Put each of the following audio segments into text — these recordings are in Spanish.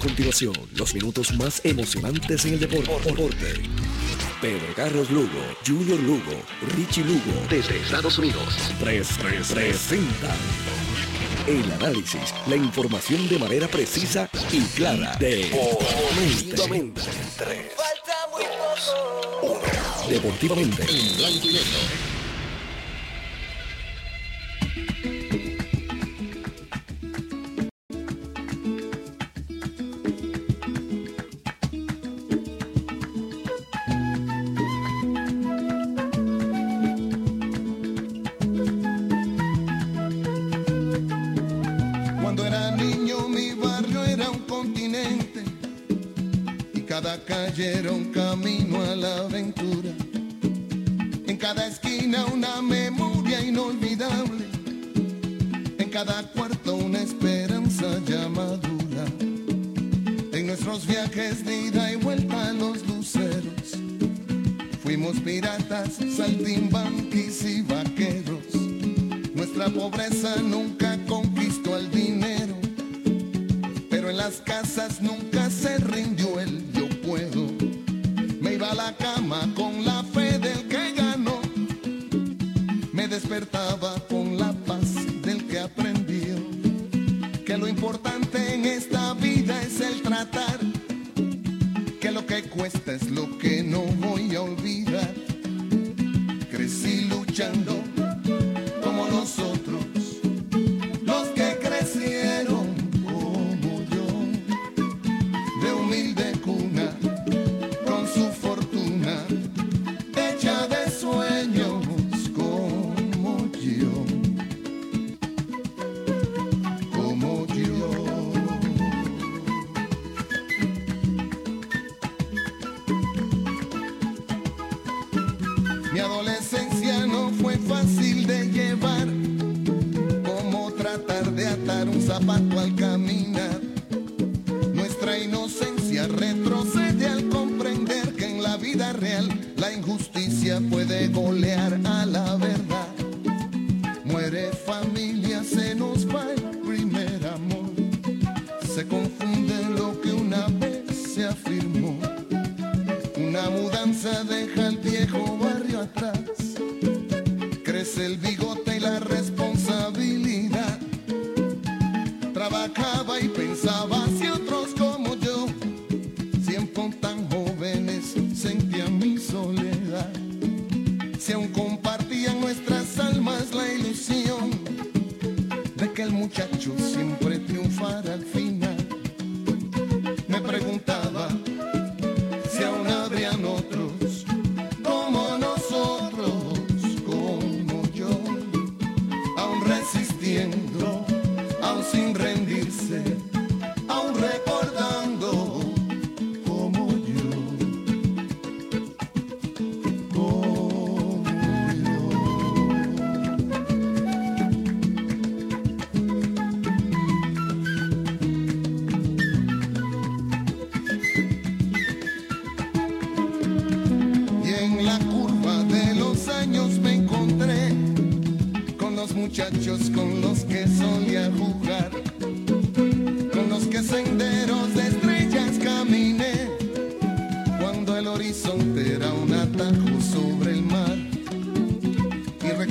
continuación los minutos más emocionantes en el deporte. Pedro Carlos Lugo, Junior Lugo, Richie Lugo, desde Estados Unidos. 3-3-3-60. El análisis, la información de manera precisa y clara. Deportivamente. Deportivamente. En blanco y negro. zapato al camino.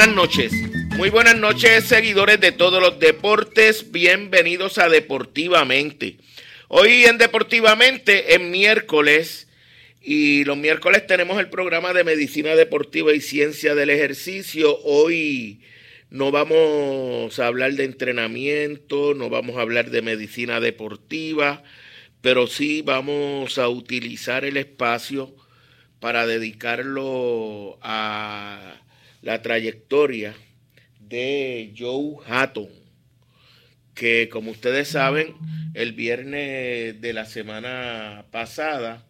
buenas noches. Muy buenas noches, seguidores de todos los deportes. Bienvenidos a Deportivamente. Hoy en Deportivamente es miércoles y los miércoles tenemos el programa de Medicina Deportiva y Ciencia del Ejercicio. Hoy no vamos a hablar de entrenamiento, no vamos a hablar de medicina deportiva, pero sí vamos a utilizar el espacio para dedicarlo a la trayectoria de Joe Hatton, que como ustedes saben, el viernes de la semana pasada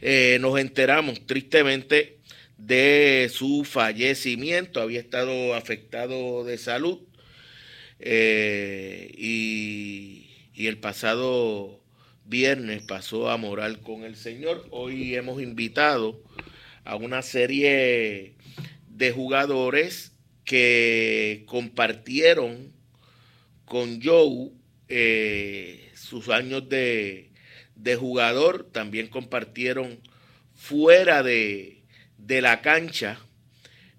eh, nos enteramos tristemente de su fallecimiento, había estado afectado de salud eh, y, y el pasado viernes pasó a morar con el Señor. Hoy hemos invitado a una serie de jugadores que compartieron con Joe eh, sus años de, jugador, también compartieron fuera de, la cancha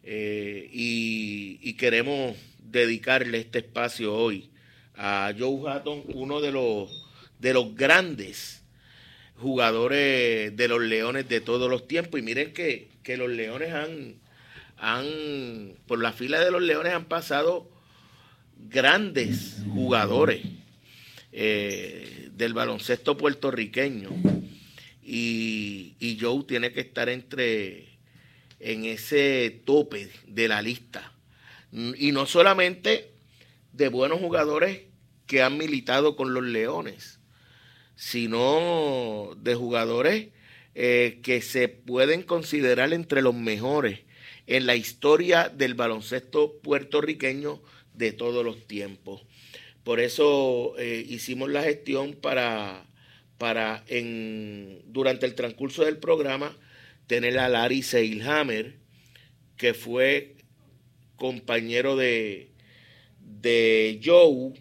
eh, y, queremos dedicarle este espacio hoy a Joe Hatton, uno de los, de los grandes jugadores de los Leones de todos los tiempos. Y miren que, que los Leones han, han, por la fila de los Leones han pasado grandes jugadores eh, del baloncesto puertorriqueño y, y Joe tiene que estar entre en ese tope de la lista y no solamente de buenos jugadores que han militado con los Leones sino de jugadores eh, que se pueden considerar entre los mejores en la historia del baloncesto puertorriqueño de todos los tiempos. Por eso eh, hicimos la gestión para, para en, durante el transcurso del programa tener a Larry Seilhammer, que fue compañero de, de Joe.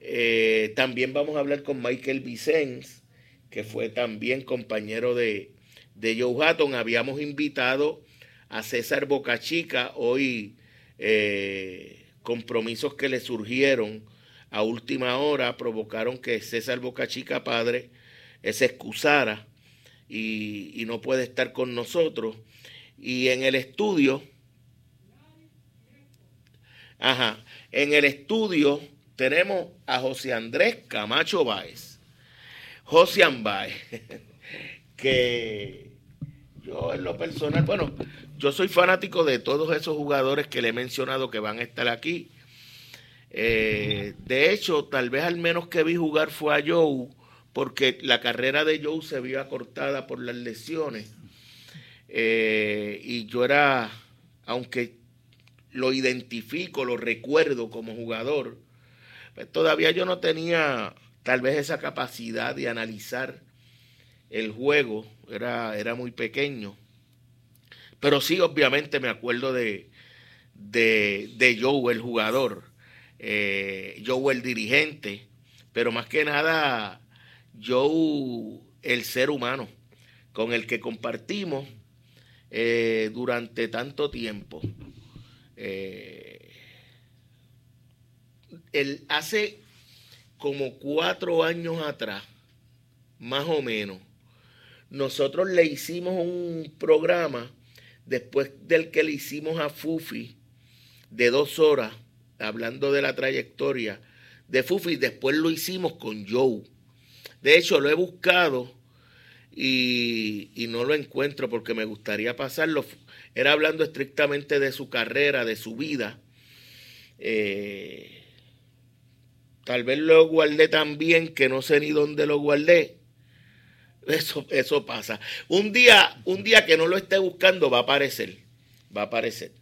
Eh, también vamos a hablar con Michael Vicens, que fue también compañero de, de Joe Hatton. Habíamos invitado a César Bocachica hoy eh, compromisos que le surgieron a última hora provocaron que César Bocachica padre se excusara y, y no puede estar con nosotros. Y en el estudio, ajá, en el estudio tenemos a José Andrés Camacho Báez. José Báez, que yo en lo personal, bueno, yo soy fanático de todos esos jugadores que le he mencionado que van a estar aquí. Eh, de hecho, tal vez al menos que vi jugar fue a Joe, porque la carrera de Joe se vio acortada por las lesiones. Eh, y yo era, aunque lo identifico, lo recuerdo como jugador, pues todavía yo no tenía tal vez esa capacidad de analizar el juego, era, era muy pequeño. Pero sí, obviamente me acuerdo de, de, Joe, el jugador, eh, Joe, el dirigente, pero más que nada, Joe, el ser humano, con el que compartimos eh, durante tanto tiempo. Eh, hace como cuatro años atrás, más o menos, nosotros le hicimos un programa después del que le hicimos a Fufi de dos horas, hablando de la trayectoria de Fufi, después lo hicimos con Joe. De hecho, lo he buscado y, no lo encuentro porque me gustaría pasarlo. Era hablando estrictamente de su carrera, de su vida. Eh, tal vez lo guardé tan bien que no sé ni dónde lo guardé. Eso, eso pasa. Un día, un día que no lo esté buscando va a aparecer. Va a aparecer.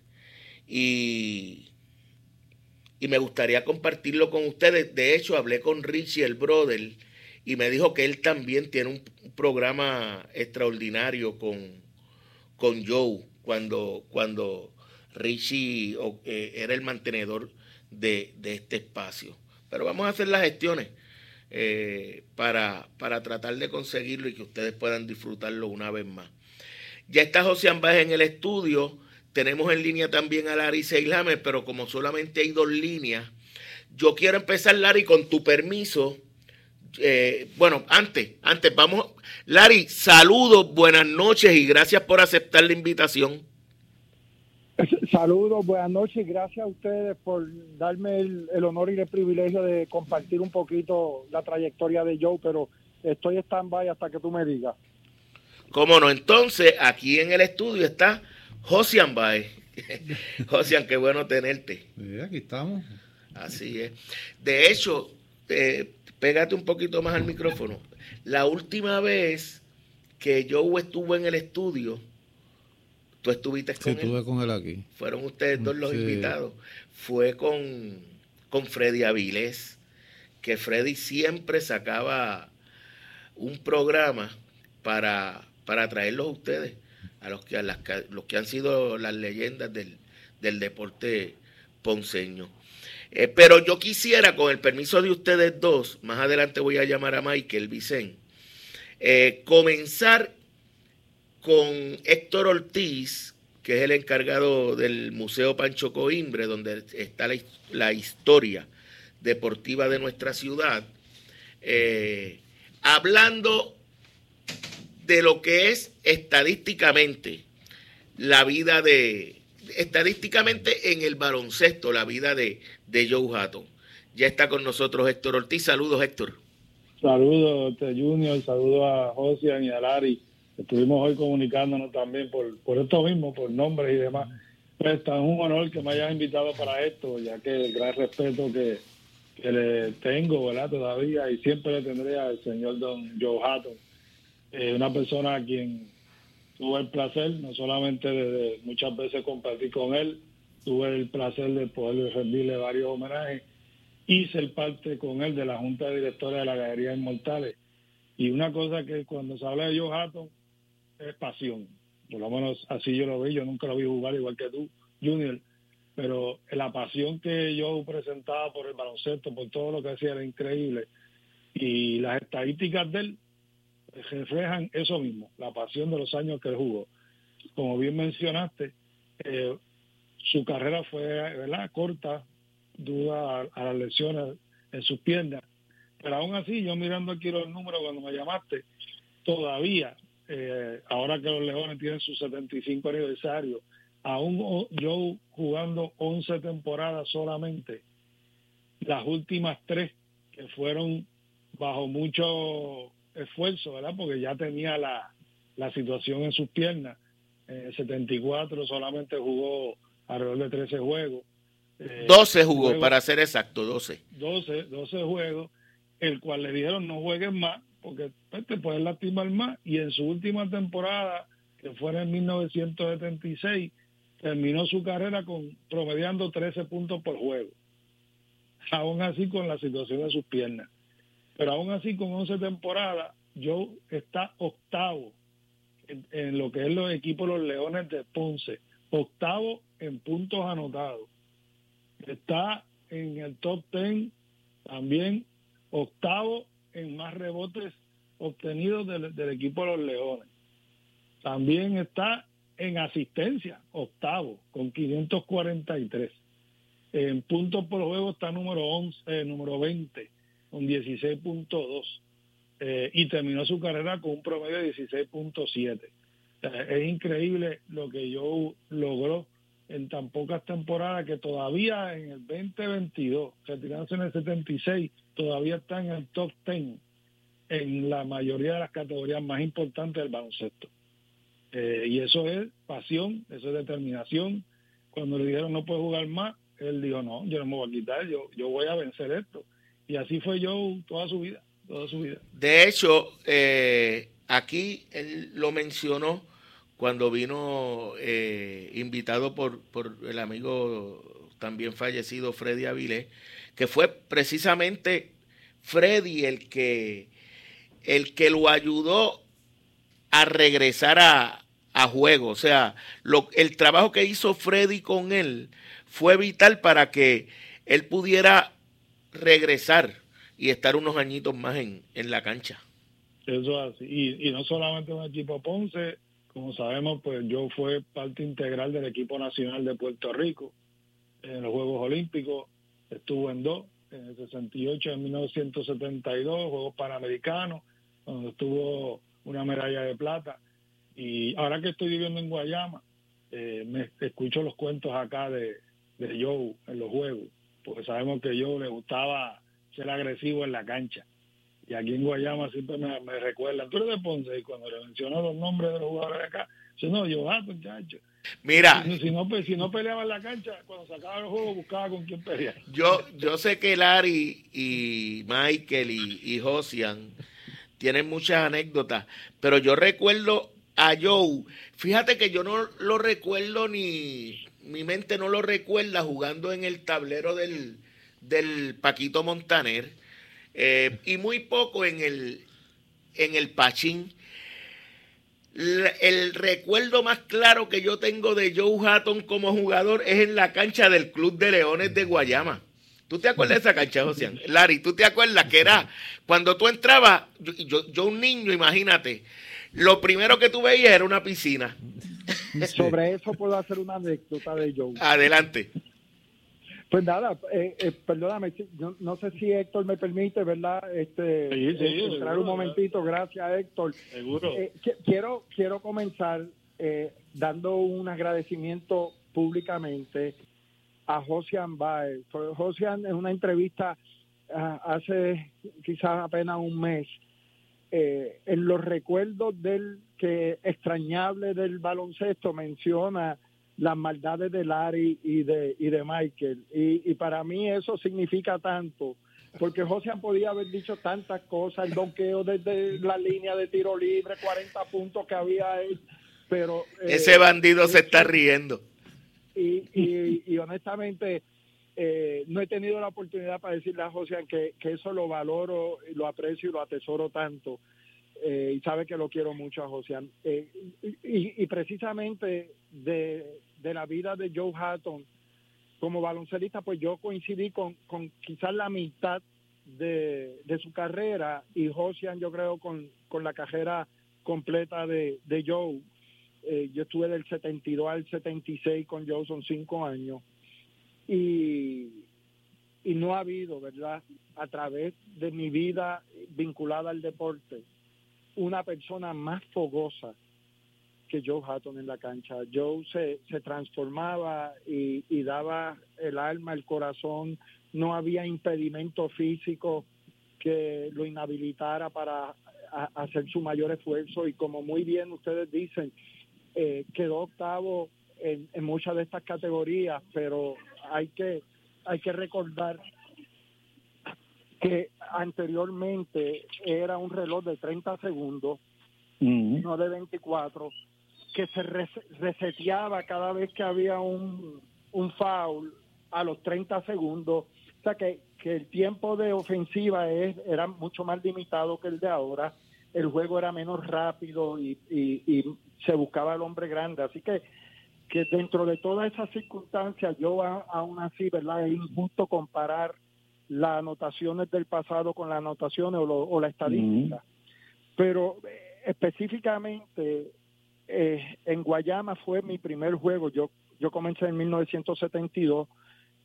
Y, y me gustaría compartirlo con ustedes. De hecho, hablé con Richie, el brother, y me dijo que él también tiene un, programa extraordinario con, con Joe cuando, cuando Richie eh, era el mantenedor de, de este espacio. Pero vamos a hacer las gestiones. Eh, para, para tratar de conseguirlo y que ustedes puedan disfrutarlo una vez más. Ya está José Ambáez en el estudio. tenemos en línea también a Larry Seilamer, pero como solamente hay dos líneas, yo quiero empezar, Larry, con tu permiso. Eh, bueno, antes, antes, vamos. Larry, saludos, buenas noches y gracias por aceptar la invitación. Saludos, buenas noches, gracias a ustedes por darme el, el, honor y el privilegio de compartir un poquito la trayectoria de Joe, pero estoy stand-by hasta que tú me digas. Cómo no, entonces aquí en el estudio está Josian Baez. Josian, qué bueno tenerte. Sí, aquí estamos. Así es. De hecho, eh, pégate un poquito más al micrófono. La última vez que Joe estuvo en el estudio, Tú estuviste con sí, él. estuve con él aquí. Fueron ustedes dos los Sí. invitados. Fue con, con Freddy Avilés, que Freddy siempre sacaba un programa para, para traerlos a ustedes, a los que, a las, que- los que han sido las leyendas del, del deporte ponceño. Eh, pero yo quisiera, con el permiso de ustedes dos, más adelante voy a llamar a Michael Vicen, eh, comenzar con Héctor Ortiz, que es el encargado del Museo Pancho Coimbre, donde está la, his- la historia deportiva de nuestra ciudad, eh, hablando de lo que es estadísticamente la vida de, estadísticamente en el baloncesto, la vida de, de Joe Hatton. Ya está con nosotros Héctor Ortiz. Saludos, Héctor. Saludos, Junior, saludos a Josian y a Larry. Estuvimos hoy comunicándonos también por, por esto mismo, por nombres y demás. Pues es un honor que me hayas invitado para esto, ya que el gran respeto que, que le tengo, ¿verdad? Todavía y siempre le tendré al señor Don Joe Hatton, eh, una persona a quien tuve el placer, no solamente de muchas veces compartir con él, tuve el placer de poder rendirle varios homenajes y ser parte con él de la Junta de Directores de la Galería Inmortales. Y una cosa que cuando se habla de Joe Hatton es pasión. Por lo menos así yo lo vi. Yo nunca lo vi jugar igual que tú, Junior. Pero la pasión que yo presentaba por el baloncesto, por todo lo que hacía, era increíble. Y las estadísticas de él reflejan eso mismo, la pasión de los años que él jugó. Como bien mencionaste, eh, su carrera fue ¿verdad? corta, duda a, a las lesiones en sus piernas. Pero aún así, yo mirando aquí los números cuando me llamaste, todavía, eh, ahora que los Leones tienen su 75 aniversario, aún yo jugando 11 temporadas solamente, las últimas tres que fueron bajo mucho esfuerzo, ¿verdad? Porque ya tenía la, la situación en sus piernas. En el 74 solamente jugó alrededor de 13 juegos. Eh, 12 jugó, luego- para ser exacto, 12. 12, 12 juegos, el cual le dijeron no juegues más porque pues, te puedes lastimar más y en su última temporada, que fue en el 1976, terminó su carrera con promediando 13 puntos por juego. Aún así con la situación de sus piernas. Pero aún así con 11 temporadas, Joe está octavo en, en lo que es los equipos Los Leones de Ponce. Octavo en puntos anotados. Está en el top 10 también octavo en más rebotes obtenidos del, del equipo de los Leones. También está en asistencia, octavo, con 543. En puntos por juego está número 11, eh, número 20, con 16.2. Eh, y terminó su carrera con un promedio de 16.7. O sea, es increíble lo que yo logró en tan pocas temporadas que todavía en el 2022, retirándose en el 76, todavía está en el top 10 en la mayoría de las categorías más importantes del baloncesto. Eh, y eso es pasión, eso es determinación. Cuando le dijeron no puede jugar más, él dijo no, yo no me voy a quitar, yo, yo voy a vencer esto. Y así fue yo toda su vida, toda su vida. De hecho, eh, aquí él lo mencionó cuando vino eh, invitado por, por el amigo también fallecido Freddy Avilés, que fue precisamente Freddy el que, el que lo ayudó a regresar a, a juego. O sea, lo, el trabajo que hizo Freddy con él fue vital para que él pudiera regresar y estar unos añitos más en, en la cancha. Eso es así. Y, y no solamente un equipo Ponce, Como sabemos, pues yo fue parte integral del equipo nacional de Puerto Rico en los Juegos Olímpicos. Estuvo en dos, en el 68 en 1972, Juegos Panamericanos, donde estuvo una medalla de plata. Y ahora que estoy viviendo en Guayama, eh, me escucho los cuentos acá de, de Joe en los juegos, porque sabemos que Joe le gustaba ser agresivo en la cancha. Y aquí en Guayama siempre me, me recuerdan, tú de Ponce, y cuando le mencionó los nombres de los jugadores acá, dice, no, yo, ah, muchacho. Mira, si, no, si no peleaba en la cancha, cuando sacaba el juego buscaba con quién pelear. Yo, yo sé que Larry y Michael y, y Josian tienen muchas anécdotas, pero yo recuerdo a Joe, fíjate que yo no lo recuerdo ni, mi mente no lo recuerda jugando en el tablero del, del Paquito Montaner eh, y muy poco en el, en el Pachín. El recuerdo más claro que yo tengo de Joe Hatton como jugador es en la cancha del Club de Leones de Guayama. ¿Tú te acuerdas de esa cancha, José? Larry, ¿tú te acuerdas que era cuando tú entrabas, yo, yo, un niño, imagínate, lo primero que tú veías era una piscina. Sobre eso puedo hacer una anécdota de Joe. Adelante. Pues nada, eh, eh, perdóname, no sé si Héctor me permite, ¿verdad? Este, sí, entrar un momentito, gracias Héctor. Seguro. Eh, quiero, quiero comenzar dando un agradecimiento públicamente a Josian Baez. Josian en una entrevista ah, hace quizás apenas un mes, en los recuerdos del que extrañable del baloncesto menciona las maldades de Larry y de, y de Michael. Y, y para mí eso significa tanto, porque José podía haber dicho tantas cosas, el donqueo desde la línea de tiro libre, 40 puntos que había él, pero... Eh, Ese bandido se está riendo. Y, y, y honestamente... Eh, no he tenido la oportunidad para decirle a José que, que eso lo valoro, lo aprecio y lo atesoro tanto. Eh, y sabe que lo quiero mucho a José. Eh, y, y, precisamente de, de la vida de Joe Hatton como baloncelista, pues yo coincidí con, con quizás la mitad de, de su carrera y Josian yo creo con, con la carrera completa de, de Joe. Eh, yo estuve del 72 al 76 con Joe, son cinco años. Y, y no ha habido, ¿verdad? A través de mi vida vinculada al deporte, una persona más fogosa que Joe Hatton en la cancha. Joe se, se transformaba y, y, daba el alma, el corazón, no había impedimento físico que lo inhabilitara para hacer su mayor esfuerzo. Y como muy bien ustedes dicen, eh, quedó octavo en, en muchas de estas categorías, pero hay que, hay que recordar que anteriormente era un reloj de 30 segundos, no de 24, que se reseteaba cada vez que había un, un foul a los 30 segundos. O sea que, que el tiempo de ofensiva es, era mucho más limitado que el de ahora. El juego era menos rápido y, y, se buscaba el hombre grande. Así que, que dentro de todas esas circunstancias, yo aún así, ¿verdad? Es injusto comparar las anotaciones del pasado con las anotaciones o, la estadística. Pero eh, específicamente eh, en Guayama fue mi primer juego. Yo, yo comencé en 1972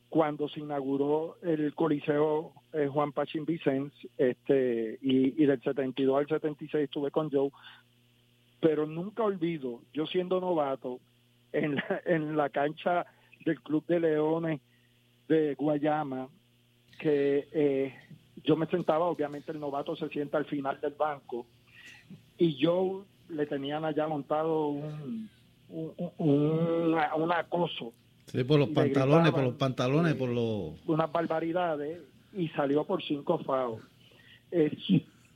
cuando se inauguró el Coliseo eh, Juan Pachín Vicens, este, y, y, del 72 al 76 estuve con Joe, pero nunca olvido, yo siendo novato, en la, en la cancha del Club de Leones de Guayama, que eh, yo me sentaba, obviamente el novato se sienta al final del banco, y yo le tenían allá montado un, un, acoso. Sí, por los pantalones, por los pantalones, por los... Unas barbaridades y salió por cinco faos. Eh,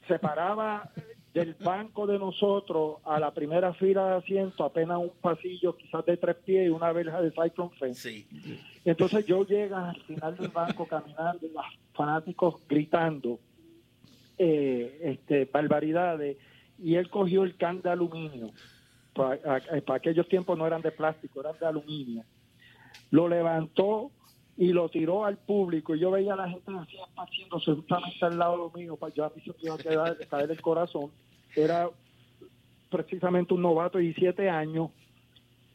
se paraba del banco de nosotros a la primera fila de asiento, apenas un pasillo quizás de tres pies y una verja de Cyclone Fence. Entonces yo llega al final del banco caminando, los fanáticos gritando eh, este, barbaridades y él cogió el can de aluminio. Para, aquellos tiempos no eran de plástico, eran de aluminio. Lo levantó y lo tiró al público. Y yo veía a la gente así haciéndose justamente al lado mío, para yo a mí se me iba a quedar, caer el corazón. Era precisamente un novato de 17 años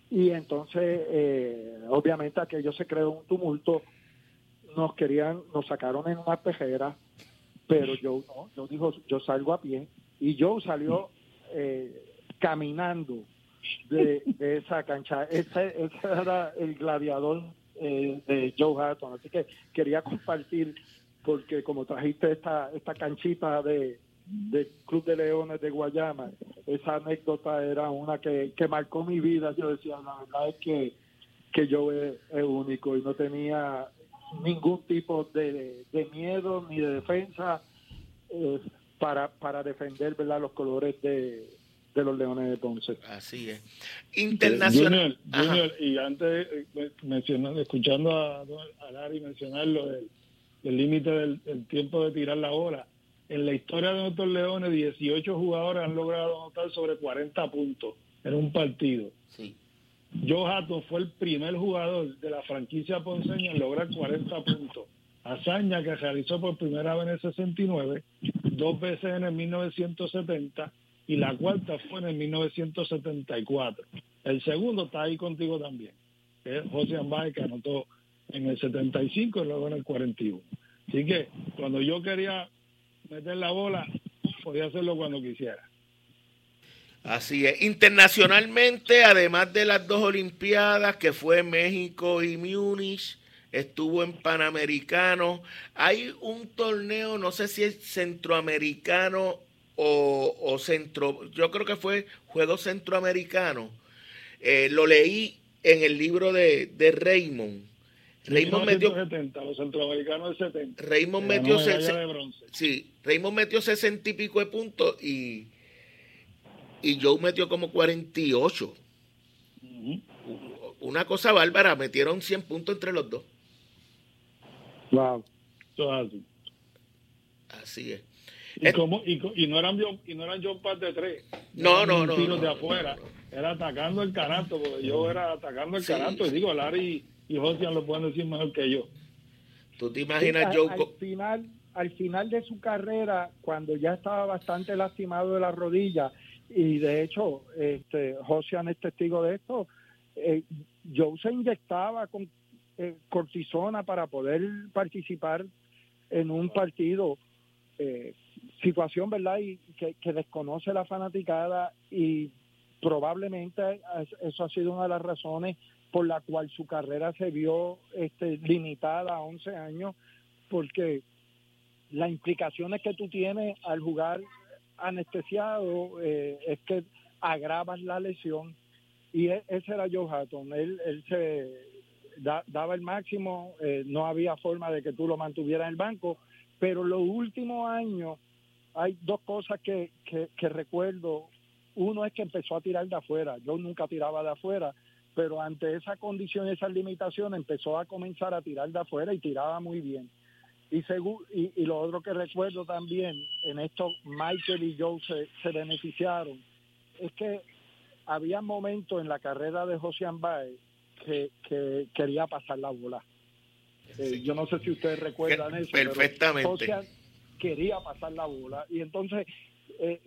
y entonces eh, obviamente aquello se creó un tumulto nos querían nos sacaron en una pejera pero yo no yo dijo yo salgo a pie y yo salió eh, caminando de, esa cancha ese, era el gladiador eh, de Joe Hatton así que quería compartir porque como trajiste esta esta canchita de del Club de Leones de Guayama. Esa anécdota era una que, que marcó mi vida. Yo decía, la verdad es que, que yo es, único y no tenía ningún tipo de, de miedo ni de defensa eh, para, para defender ¿verdad? los colores de, de los Leones de Ponce. Así es. Internacional. Junior, y antes eh, mencionando, escuchando a, a Larry mencionar lo del límite del, del, tiempo de tirar la hora en la historia de nuestros Leones, 18 jugadores han logrado anotar sobre 40 puntos en un partido. Sí. Joe Hatton fue el primer jugador de la franquicia ponceña en lograr 40 puntos. Hazaña que realizó por primera vez en el 69, dos veces en el 1970 y la cuarta fue en el 1974. El segundo está ahí contigo también, es José Ambaje que anotó en el 75 y luego en el 41. Así que cuando yo quería meter la bola, podía hacerlo cuando quisiera. Así es. Internacionalmente, además de las dos Olimpiadas, que fue México y Múnich, estuvo en Panamericano. Hay un torneo, no sé si es centroamericano o, centro, yo creo que fue Juego Centroamericano. Eh, lo leí en el libro de, de Raymond Raymond metió los centroamericanos 70. Raymond metió sí, Raymond metió 60 y pico de puntos y y Joe metió como 48. Una cosa bárbara, metieron 100 puntos entre los dos. Wow. así. así es. Y, como, y, y, no eran y no eran John Pat de tres. No, no, no. Tiros de afuera. Era atacando el canasto, porque yo era atacando el canasto. Y digo, Larry y Josian lo pueden decir mejor que yo. ¿Tú te imaginas, Joe? Al final, al final de su carrera, cuando ya estaba bastante lastimado de la rodilla, y de hecho, este, Josian es testigo de esto, eh, Joe se inyectaba con eh, cortisona para poder participar en un partido. Eh, situación, ¿verdad? Y que, que desconoce la fanaticada y probablemente eso ha sido una de las razones por la cual su carrera se vio este, limitada a 11 años, porque las implicaciones que tú tienes al jugar anestesiado eh, es que agravas la lesión y e, ese era Joe Hatton, él, él se daba el máximo, eh, no había forma de que tú lo mantuvieras en el banco, pero los últimos años hay dos cosas que, que, recuerdo. Uno es que empezó a tirar de afuera, yo nunca tiraba de afuera, pero ante esa condición, esa limitación, empezó a comenzar a tirar de afuera y tiraba muy bien. Y, y, lo otro que recuerdo también, en esto Michael y Joe se, beneficiaron, es que había momentos en la carrera de José Ambae que, que quería pasar la bola. Eh, yo no sé si ustedes recuerdan eso. Perfectamente. Pero quería pasar la bola y entonces eh,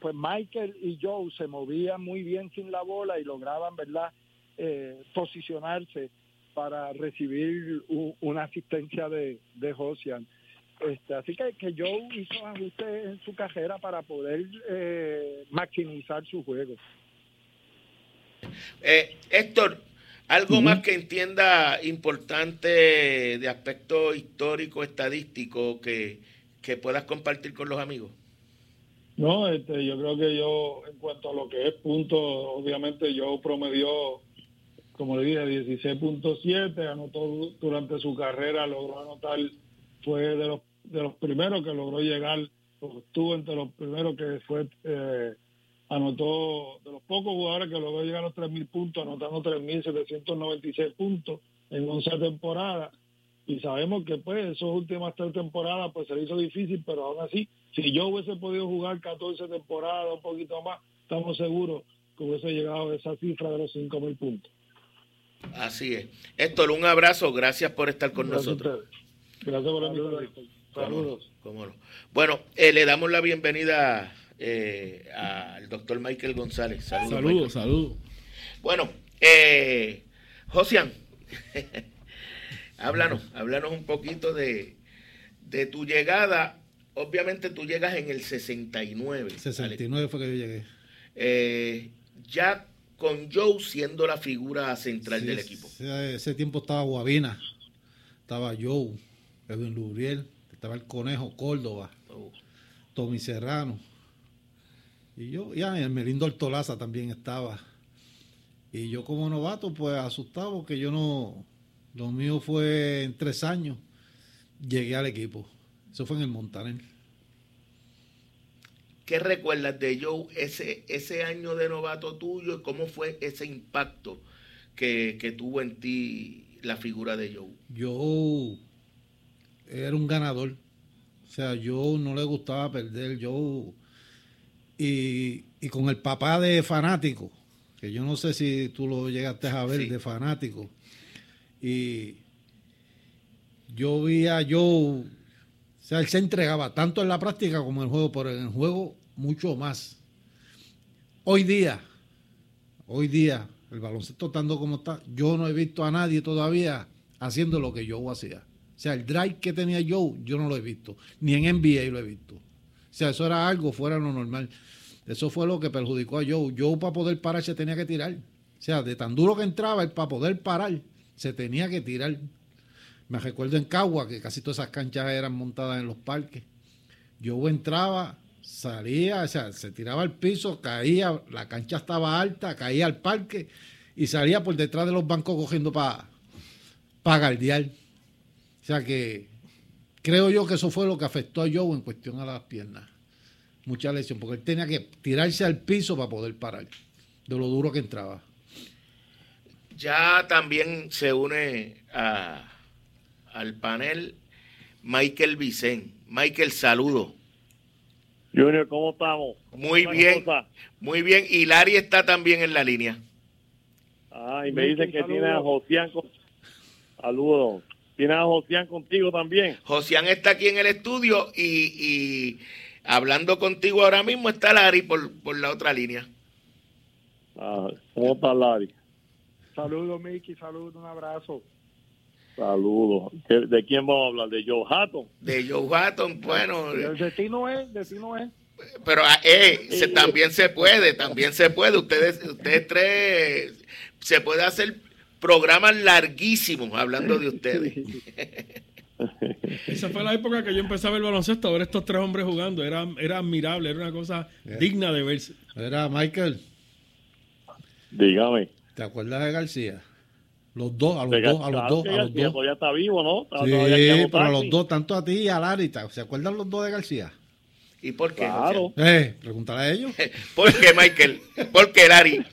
pues Michael y Joe se movían muy bien sin la bola y lograban, ¿verdad? eh, posicionarse para recibir una asistencia de, de Josian. Este, así que, que Joe hizo ajustes en su carrera para poder eh, maximizar su juego. Eh, Héctor, algo más que entienda importante de aspecto histórico, estadístico, que, que puedas compartir con los amigos. No, este, yo creo que yo, en cuanto a lo que es punto, obviamente yo promedió como le dije, 16.7, anotó durante su carrera, logró anotar, fue de los, de los primeros que logró llegar, estuvo entre los primeros que fue, eh, anotó, de los pocos jugadores que logró llegar a los 3.000 puntos, anotando 3.796 puntos en 11 temporadas. Y sabemos que pues esas últimas tres temporadas pues se le hizo difícil, pero aún así, si yo hubiese podido jugar 14 temporadas, un poquito más, estamos seguros que hubiese llegado a esa cifra de los 5.000 puntos. Así es. Héctor, un abrazo. Gracias por estar con nosotros. Gracias por la Saludos. Bueno, eh, le damos la bienvenida eh, al doctor Michael González. Saludos, saludos. Bueno, eh, Josian, háblanos, háblanos un poquito de, de tu llegada. Obviamente tú llegas en el 69. 69 fue que yo llegué. Eh, ya con Joe siendo la figura central del equipo. Ese, tiempo estaba Guavina, estaba Joe, Edwin Lubriel, estaba el Conejo Córdoba, oh. Tommy Serrano. Y yo, ya, el Melindo Ortolaza también estaba. Y yo como novato, pues asustado que yo no, lo mío fue en tres años, llegué al equipo. Eso fue en el Montaner. ¿Qué recuerdas de Joe ese, ese año de novato tuyo y cómo fue ese impacto que, tuvo en ti la figura de Joe? Joe era un ganador. O sea, yo no le gustaba perder. Yo. Y, con el papá de fanático, que yo no sé si tú lo llegaste a ver, de fanático. Y yo vi a Joe. O sea, él se entregaba tanto en la práctica como en el juego, pero en el juego mucho más. Hoy día, hoy día, el baloncesto estando como está, yo no he visto a nadie todavía haciendo lo que Joe hacía. O sea, el drive que tenía Joe, yo no lo he visto. Ni en NBA lo he visto. Sea, eso era algo fuera de lo normal. Eso fue lo que perjudicó a Joe. Joe para poder parar se tenía que tirar. O sea, de tan duro que entraba, él para poder parar se tenía que tirar. Me recuerdo en Cagua que casi todas esas canchas eran montadas en los parques. Joe entraba, salía, o sea, se tiraba al piso, caía, la cancha estaba alta, caía al parque y salía por detrás de los bancos cogiendo para pa guardiar. O sea que creo yo que eso fue lo que afectó a Joe en cuestión a las piernas. Mucha lesión, porque él tenía que tirarse al piso para poder parar, de lo duro que entraba. Ya también se une a, al panel Michael Vicen. Michael, saludo. Junior, ¿cómo estamos? Muy bien, muy bien. Y Lari está también en la línea. Ah, y me dicen que tiene a Josian. Saludos. Tiene a Josian contigo también. Josian está aquí en el estudio y, hablando contigo ahora mismo está Lari por, por la otra línea. Ah, ¿Cómo está Lari? Saludos, Miki. Saludos, un abrazo. Saludos. ¿De quién vamos a hablar? ¿De Joe Hatton? De Joe Hatton, bueno. El destino es, destino es. Pero ah, eh, se, también se puede, también se puede. Ustedes, ustedes tres, se puede hacer programas larguísimos hablando de ustedes. Esa fue la época que yo empecé a ver baloncesto, a ver estos tres hombres jugando. Era, era admirable, era una cosa digna de verse. Era Michael. Dígame. ¿Te acuerdas de García? Los dos, a los dos, a los dos, a los dos. Todavía está vivo, ¿no? sí, pero a los dos, tanto a ti y a Larita. ¿Se acuerdan los dos de García? ¿Y por qué? Claro. Eh, pregúntale a ellos. ¿Por qué, Michael? ¿Por qué, Lari?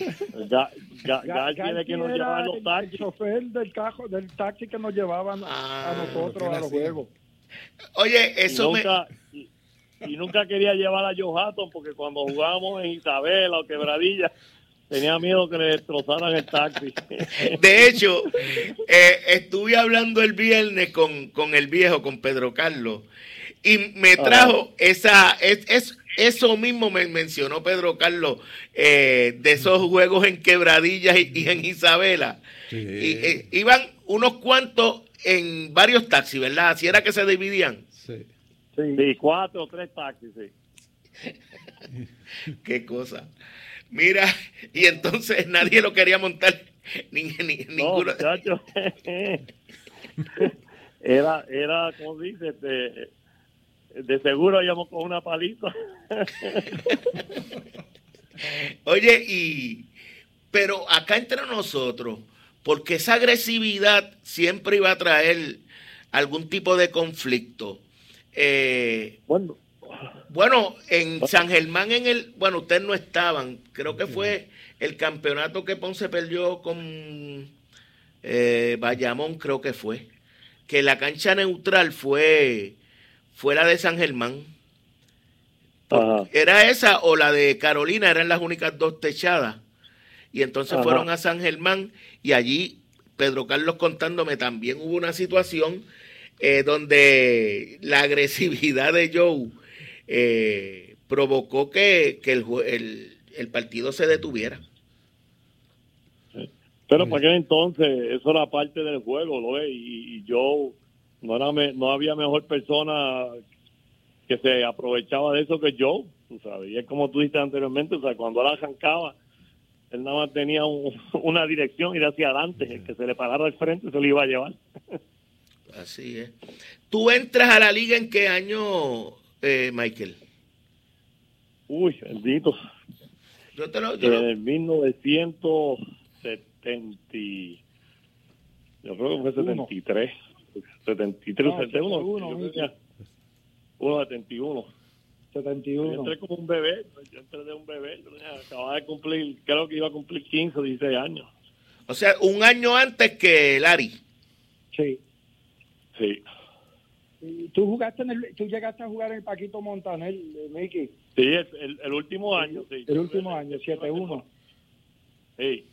Ya, ya, ya, ya que nos llevaban los taxis. El chofer del, cajo, del taxi que nos llevaban a ah, nosotros a los juegos. Oye, eso y nunca, me... Y, nunca quería llevar a Johato porque cuando jugábamos en Isabela o Quebradilla Tenía miedo que le destrozaran el taxi. De hecho, eh, estuve hablando el viernes con, con, el viejo, con Pedro Carlos, y me trajo esa, es, eso mismo me mencionó Pedro Carlos eh, de esos juegos en Quebradillas y, en Isabela. Y, eh, iban unos cuantos en varios taxis, ¿verdad? Así era que se dividían. Sí, sí cuatro o tres taxis, sí. Qué cosa. Mira, y entonces nadie lo quería montar, ni, ni ninguno. era, era, como dice, de, de seguro íbamos con una paliza. Oye, y pero acá entre nosotros, porque esa agresividad siempre iba a traer algún tipo de conflicto. Eh, bueno, bueno, en San Germán, en el, bueno, ustedes no estaban, creo que fue el campeonato que Ponce perdió con eh, Bayamón, creo que fue, que la cancha neutral fue, fue la de San Germán. Era esa o la de Carolina, eran las únicas dos techadas. Y entonces fueron a San Germán y allí Pedro Carlos contándome también hubo una situación eh, donde la agresividad de Joe eh, provocó que, el, el, partido se detuviera. Pero para aquel entonces eso era parte del juego, ¿lo ves? Y, yo no, era no había mejor persona que se aprovechaba de eso que yo, tú sabes. Y es como tú dijiste anteriormente, o sea, cuando él arrancaba, él nada más tenía una dirección, ir hacia adelante, el que se le parara al frente se lo iba a llevar. Así es. ¿Tú entras a la liga en qué año, eh, Michael? Uy, bendito. Yo te lo, En el 1970, yo creo que fue 73. 73, no, 71. 71. 71. Yo entré como un bebé, yo entré de un bebé, yo acababa de cumplir, creo que iba a cumplir 15 o 16 años. O sea, un año antes que Larry. Sí. Sí. ¿Tú jugaste en el, tú llegaste a jugar en el Paquito Montaner, Mickey? Sí, el, el, último año, sí. El último año, 7-1. Sí.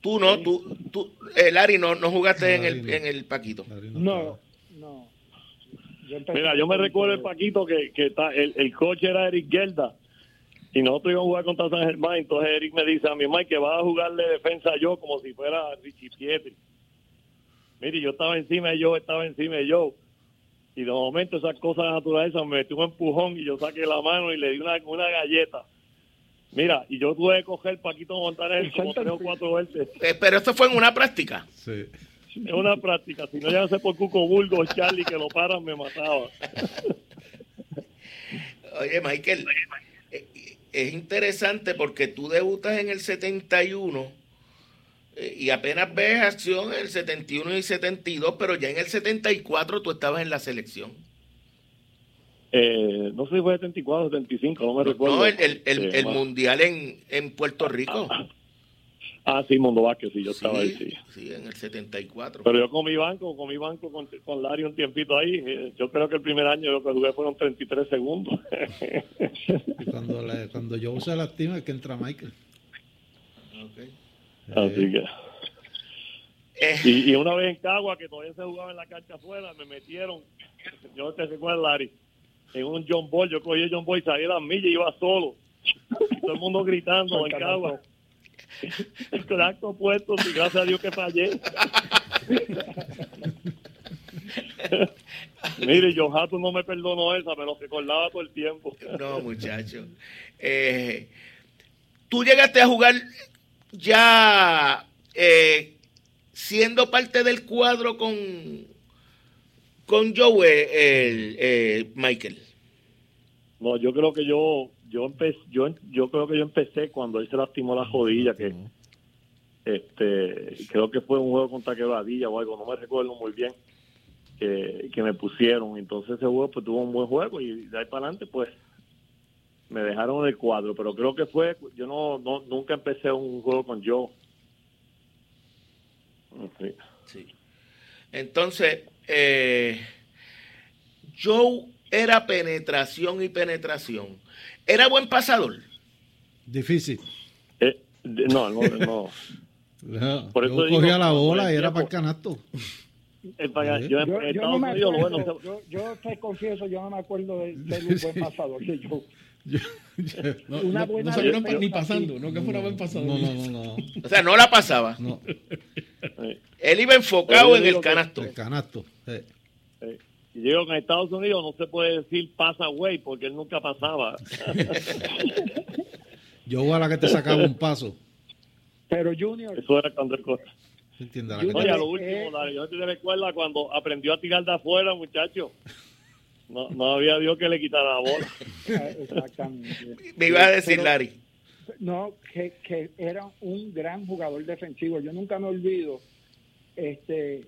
Tú no, tú, tú eh, Larry, no, no jugaste en, el, en el Paquito. No, no. Mira, yo me recuerdo el Paquito que, que está, el, el coche era Eric Gelda y nosotros íbamos a jugar contra San Germán. Entonces Eric me dice a mi mamá que va a jugarle defensa yo como si fuera Richie Pietri. Mire, yo estaba encima de yo, estaba encima de yo. Y de momento esas cosas de naturaleza me metió un empujón y yo saqué la mano y le di una, una galleta. Mira, y yo tuve que coger Paquito Montaner como tres o cuatro veces. Eh, pero esto fue en una práctica. Sí. Es una práctica. Si no, ya no sé por Cuco Bulgo, Charlie, que lo paran, me mataba. Oye, Michael, eh, es interesante porque tú debutas en el 71 eh, y apenas ves acción en el 71 y 72, pero ya en el 74 tú estabas en la selección. Eh, no sé si fue 74 o 75, no me recuerdo. No, el, el, el, mundial en, en Puerto Rico. Ah, Ah, sí, Mundo Vázquez, sí, yo estaba ahí, sí. Sí, en el 74. Pero yo con mi banco, con mi banco, con, con Larry un tiempito ahí, eh, yo creo que el primer año lo que jugué fueron 33 segundos. cuando, cuando yo se lastima es que entra Michael. Okay. Así que... Eh. Y, y, una vez en Cagua, que todavía se jugaba en la cancha afuera, me metieron, yo te recuerdo, Larry, en un John Boy, yo cogí el John Boy, salí a las millas y iba solo. todo el mundo gritando en Cagua el acto puesto y gracias a Dios que fallé. Mire, John Hatton no me perdonó esa, me lo recordaba todo el tiempo. No, muchacho. Eh, Tú llegaste a jugar ya eh, siendo parte del cuadro con, con Joe, el, eh, Michael. No, yo creo que yo yo empecé, yo, yo creo que yo empecé cuando él se lastimó la rodilla, que este creo que fue un juego contra Quebradilla o algo, no me recuerdo muy bien, que, que me pusieron. Entonces ese juego pues tuvo un buen juego y de ahí para adelante pues me dejaron en el cuadro, pero creo que fue, yo no, no nunca empecé un juego con Joe. Sí. Entonces, eh, Joe era penetración y penetración. ¿Era buen pasador? Difícil. Eh, no, no, no. Por eso yo cogía la bola y era para el canasto. yo, no me acuerdo, yo, te confieso, yo no me acuerdo de, de un buen pasador que yo. No, una buena no ni pasando, no que fuera buen pasador. No, no, no, no. O sea, no la pasaba. No. Él iba enfocado en el canasto. El canasto. Sí. Y digo que en Estados Unidos no se puede decir pasa güey porque él nunca pasaba. Yo a la que te sacaba un paso. Pero Junior. Eso era cuando el cosa. Oye, a lo último, eh, yo te recuerdo cuando aprendió a tirar de afuera, muchacho. No, no había Dios que le quitara la bola. Exactamente. Me iba a decir, Larry. No, que, que era un gran jugador defensivo. Yo nunca me olvido. Este,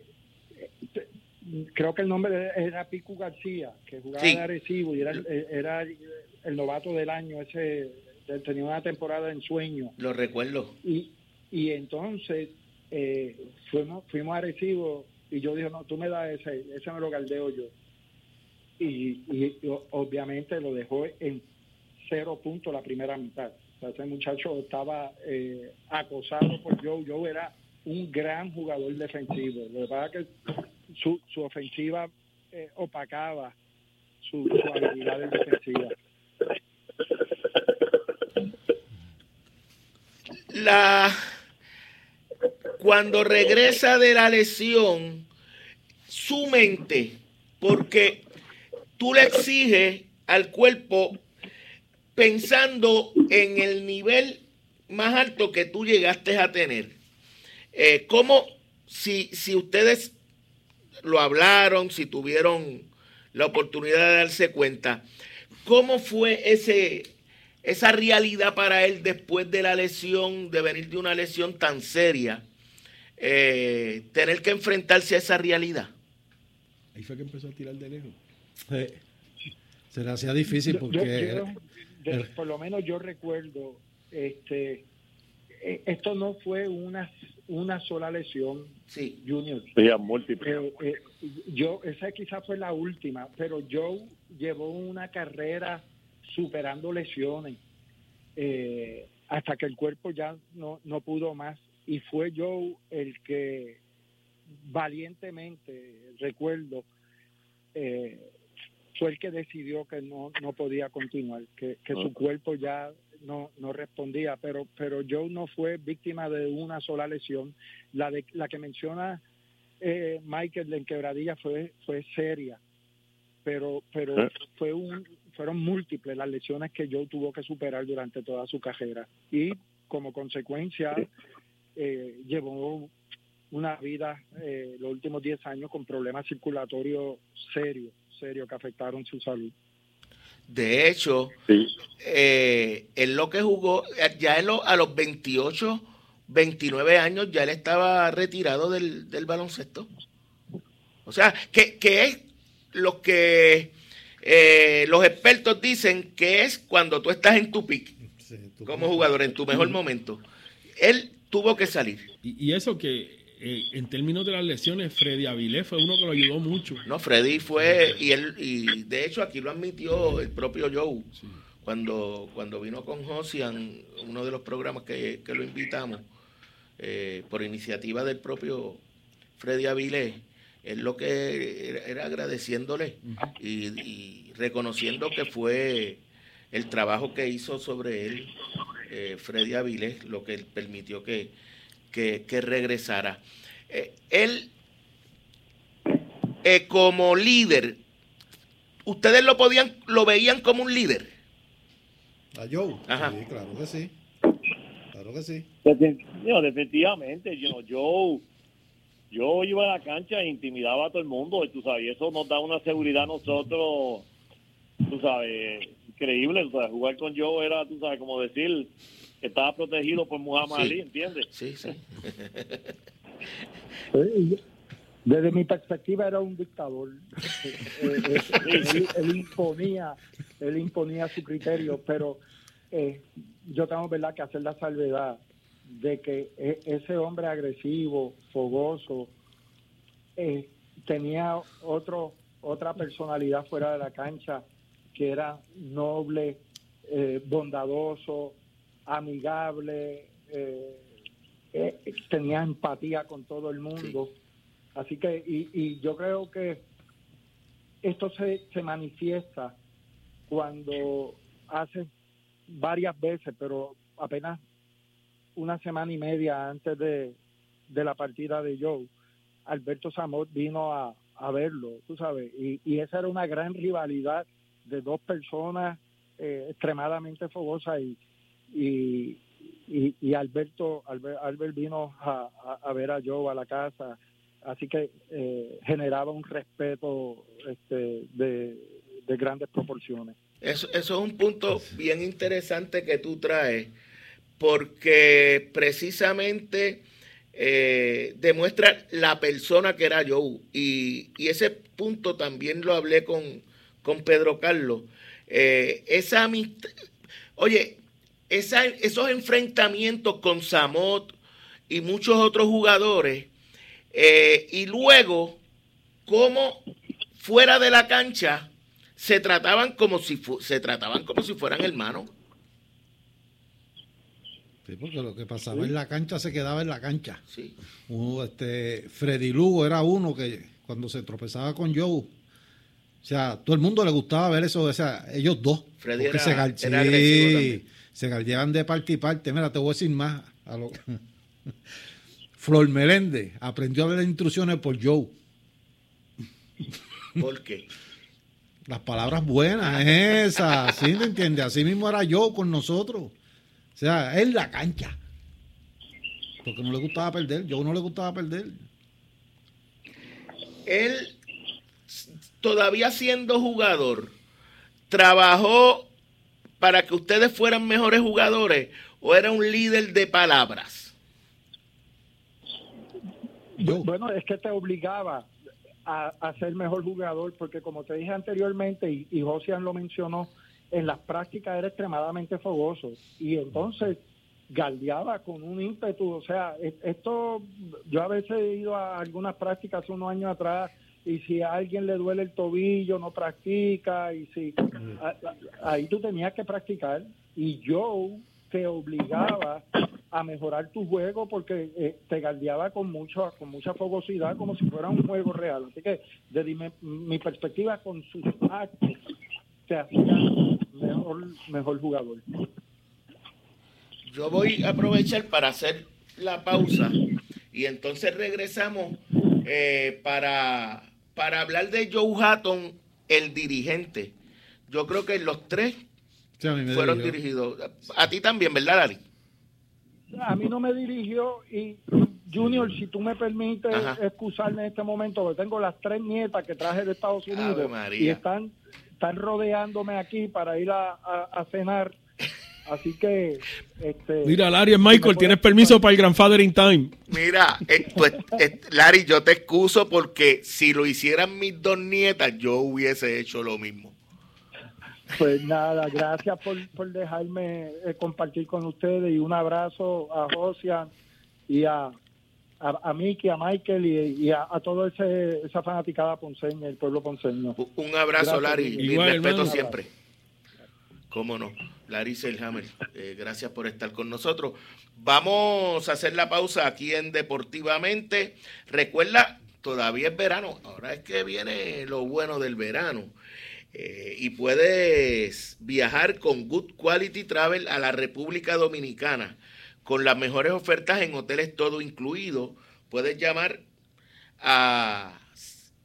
creo que el nombre era Pico García, que jugaba en Arecibo y era, era el novato del año, ese tenía una temporada en sueño. Lo recuerdo. Y, y entonces eh, fuimos, fuimos a Arecibo y yo dije, no, tú me das ese, ese me lo galdeo yo y, y, obviamente lo dejó en cero punto la primera mitad. O ese muchacho estaba eh, acosado por Joe. Joe era un gran jugador defensivo. Lo que pasa es que su, su ofensiva eh, opacaba su, habilidad de defensiva. La cuando regresa de la lesión, su mente, porque tú le exiges al cuerpo pensando en el nivel más alto que tú llegaste a tener. Eh, ¿Cómo, si, si ustedes lo hablaron, si tuvieron la oportunidad de darse cuenta, cómo fue ese, esa realidad para él después de la lesión, de venir de una lesión tan seria, eh, tener que enfrentarse a esa realidad? Ahí fue que empezó a tirar de lejos. Se le hacía difícil porque... por lo menos yo recuerdo, este, eh, esto no fue una, una sola lesión, sí. Junior. Sí, múltiple. Eh, yo, esa quizás fue la última, pero Joe llevó una carrera superando lesiones eh, hasta que el cuerpo ya no, no pudo más. Y fue Joe el que valientemente, recuerdo, eh, fue el que decidió que no, no podía continuar, que, que su cuerpo ya no, no respondía, pero, pero Joe no fue víctima de una sola lesión. La, de, la que menciona eh, Michael en quebradilla fue, fue seria, pero, pero ¿Eh? fue un, fueron múltiples las lesiones que Joe tuvo que superar durante toda su carrera y como consecuencia eh, llevó una vida eh, los últimos 10 años con problemas circulatorios serios, serios que afectaron su salud. De hecho, eh, él lo que jugó, ya a los 28, 29 años, ya él estaba retirado del, baloncesto. O sea, que, es lo que eh, los expertos dicen que es cuando tú estás en tu pick como jugador, en tu mejor momento. Él tuvo que salir. y eso que eh, en términos de las lesiones, Freddy Avilés fue uno que lo ayudó mucho. No, Freddy fue, y él, y de hecho aquí lo admitió el propio Joe, cuando, cuando vino con Josian, uno de los programas que, lo invitamos, eh, por iniciativa del propio Freddy Avilés, él lo que era, agradeciéndole y, reconociendo que fue el trabajo que hizo sobre él eh, Freddy Avilés, lo que permitió que que, regresara. Eh, él, eh, como líder, ¿ustedes lo podían, lo veían como un líder? A Joe. Sí, claro que sí. Claro que sí. definitivamente, yo, yo, yo iba a la cancha e intimidaba a todo el mundo, y tú sabes, eso nos da una seguridad a nosotros, tú sabes, increíble, jugar con Joe era, tú sabes, como decir, estaba protegido por Muhammad Ali, ¿entiendes? Sí, sí. Desde mi perspectiva era un dictador. Eh, eh, él, imponía, él imponía su criterio, pero eh, yo tengo verdad que hacer la salvedad de que ese hombre agresivo, fogoso, tenía otro otra personalidad fuera de la cancha que era noble, bondadoso, amigable, eh, eh, tenía empatía con todo el mundo. Así que, y, yo creo que esto se, se manifiesta cuando hace varias veces, pero apenas una semana y media antes de, la partida de Joe, Alberto Zamot vino a, verlo, tú sabes, y, y, esa era una gran rivalidad de dos personas eh, extremadamente fogosas y, y, y, Alberto Albert, vino a, ver a Joe a la casa así que eh, generaba un respeto este, de, grandes proporciones. Eso, eso es un punto bien interesante que tú traes porque precisamente eh, demuestra la persona que era Joe y, y, ese punto también lo hablé con, con Pedro Carlos. Eh, esa amistad oye esos enfrentamientos con Samot y muchos otros jugadores, eh, y luego cómo fuera de la cancha se trataban como si se trataban como si fueran hermanos. Sí, porque lo que pasaba en la cancha se quedaba en la cancha. Sí. este, Freddy Lugo era uno que cuando se tropezaba con Joe, o sea, todo el mundo le gustaba ver eso, o sea, ellos dos. Freddy era, se, se llevan de parte y parte. Mira, te voy a decir más. Flor Meléndez aprendió a dar instrucciones por Joe. ¿Por qué? Las palabras buenas, esas, ¿sí te entiendes? Así mismo era yo con nosotros. O sea, en la cancha. Porque no le gustaba perder, yo no le gustaba perder. Él, todavía siendo jugador, trabajó para que ustedes fueran mejores jugadores o era un líder de palabras? Bueno, es que te obligaba a, ser mejor jugador, porque como te dije anteriormente, y, y Josian lo mencionó, en las prácticas era extremadamente fogoso. Y entonces galdeaba con un ímpetu. O sea, esto, yo a veces he ido a algunas prácticas unos años atrás y si a alguien le duele el tobillo no practica y si ahí tú tenías que practicar y yo te obligaba a mejorar tu juego porque eh, te galdeaba con mucho con mucha fogosidad como si fuera un juego real. Así que desde mi, mi perspectiva con sus actos te hacía mejor mejor jugador. Yo voy a aprovechar para hacer la pausa y entonces regresamos eh, para, para hablar de Joe Hatton, el dirigente. Yo creo que los tres fueron dirigidos. A ti también, ¿verdad, Lali? A mí no me dirigió y Junior, si tú me permites excusarme en este momento, porque tengo las tres nietas que traje de Estados Unidos y están, están rodeándome aquí para ir a cenar Así que. Este, Mira, Larry, Michael, tienes permiso para el Grandfather in Time. Mira, eh, pues, eh, Larry, yo te excuso porque si lo hicieran mis dos nietas, yo hubiese hecho lo mismo. Pues nada, gracias por, por dejarme eh, compartir con ustedes y un abrazo a Josian y a, a, a Miki, a Michael y, a, a toda esa fanaticada ponceña, el pueblo ponceño. Un abrazo, Larry, y respeto siempre. Cómo no. Larissa Elhammer, eh, gracias por estar con nosotros. Vamos a hacer la pausa aquí en Deportivamente. Recuerda, todavía es verano, ahora es que viene lo bueno del verano. Eh, y puedes viajar con Good Quality Travel a la República Dominicana con las mejores ofertas en hoteles todo incluido. Puedes llamar a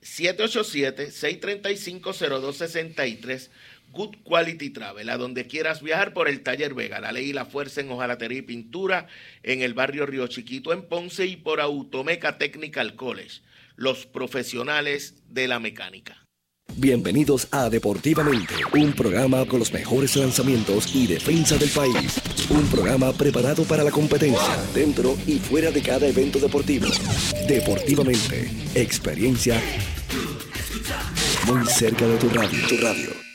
787-635-0263 Good Quality Travel, a donde quieras viajar por el Taller Vega, la ley y la fuerza en hojalatería y pintura en el barrio Río Chiquito en Ponce y por Automeca Technical College, los profesionales de la mecánica. Bienvenidos a Deportivamente, un programa con los mejores lanzamientos y defensa del país. Un programa preparado para la competencia, dentro y fuera de cada evento deportivo. Deportivamente, experiencia muy cerca de tu radio. Tu radio.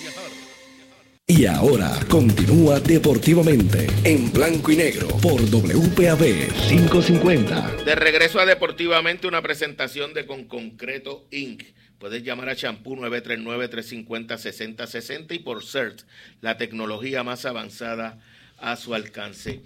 Y ahora continúa deportivamente en blanco y negro por WPAB 550. De regreso a Deportivamente, una presentación de Con Concreto Inc. Puedes llamar a Champú 939-350-6060 y por CERT, la tecnología más avanzada a su alcance.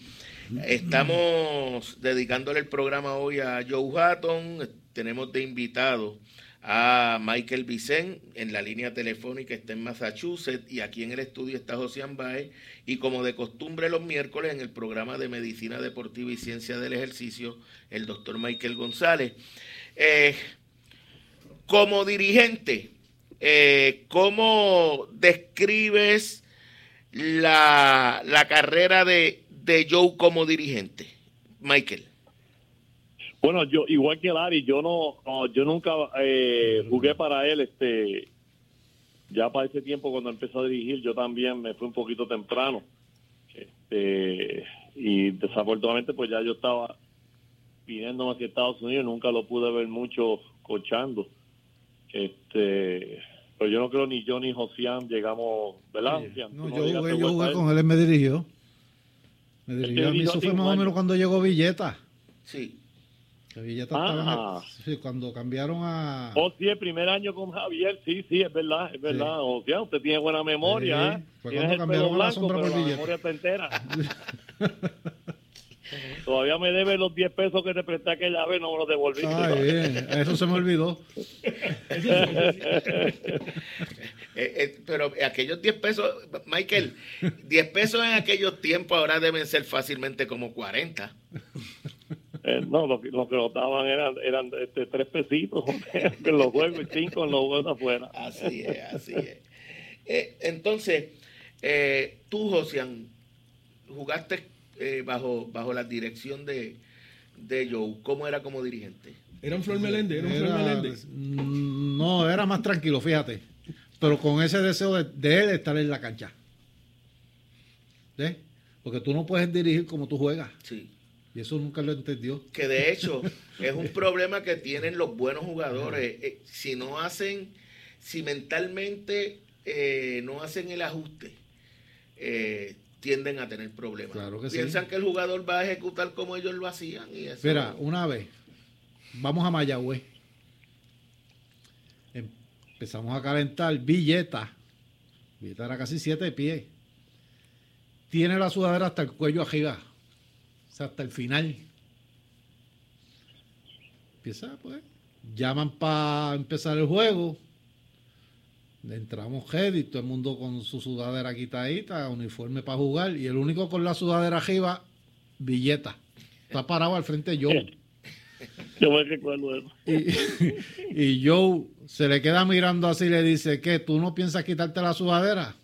Estamos dedicándole el programa hoy a Joe Hatton. tenemos de invitado a Michael Vicen en la línea telefónica está en Massachusetts y aquí en el estudio está José Ambae y como de costumbre los miércoles en el programa de Medicina Deportiva y Ciencia del Ejercicio el doctor Michael González. Eh, como dirigente, eh, ¿cómo describes la, carrera de, de Joe como dirigente? Michael. Bueno, yo igual que Larry, yo no, yo nunca eh, jugué para él. Este, ya para ese tiempo cuando empezó a dirigir, yo también me fui un poquito temprano. Este, y desafortunadamente, pues ya yo estaba pidiéndome hacia Estados Unidos, nunca lo pude ver mucho cochando. Este, pero yo no creo ni yo ni Josian llegamos, ¿verdad? No, yo jugué, yo jugué con él, él me dirigió. Me dirigió a mí, eso fue más o menos cuando llegó Villeta. Sí. Ah. sí, cuando cambiaron a. Oh, sí, el primer año con Javier, sí, sí, es verdad, es verdad. O sea, usted tiene buena memoria. Fue cuando cambiaron la sombra por La memoria está entera. Todavía me debe los 10 pesos que te presté aquella vez, no me los devolví. Ay, bien. Eso se me olvidó. Eh, eh, pero aquellos 10 pesos, Michael, 10 pesos en aquellos tiempos ahora deben ser fácilmente como 40. Eh, no, lo, que nos daban eran, eran este, tres pesitos en los juegos y cinco en los juegos afuera. Así es, así es. Eh, entonces, eh, tú, Josian, jugaste bajo, bajo la dirección de, de Joe. ¿Cómo era como dirigente? ¿Era un Flor Meléndez? ¿Era un Flor Meléndez? Mm, no, era más tranquilo, fíjate. Pero con ese deseo de, de él estar en la cancha. ¿Ves? Porque tú no puedes dirigir como tú juegas. Sí. Y eso nunca lo entendió. Que de hecho es un problema que tienen los buenos jugadores. Eh, si no hacen, si mentalmente eh, no hacen el ajuste, eh, tienden a tener problemas. Claro que Piensan que el jugador va a ejecutar como ellos lo hacían. Y Mira, una vez, vamos a Mayagüez. Empezamos a calentar Villeta. Villeta era casi siete pies. Tiene la sudadera hasta el cuello arriba hasta el final. Empieza, pues. Llaman para empezar el juego. Entramos heavy, todo el mundo con su sudadera quitadita, uniforme para jugar. Y el único con la sudadera arriba, billeta. Está parado al frente yo. Yo me recuerdo y, y Joe se le queda mirando así y le dice, ¿qué? ¿Tú no piensas quitarte la sudadera?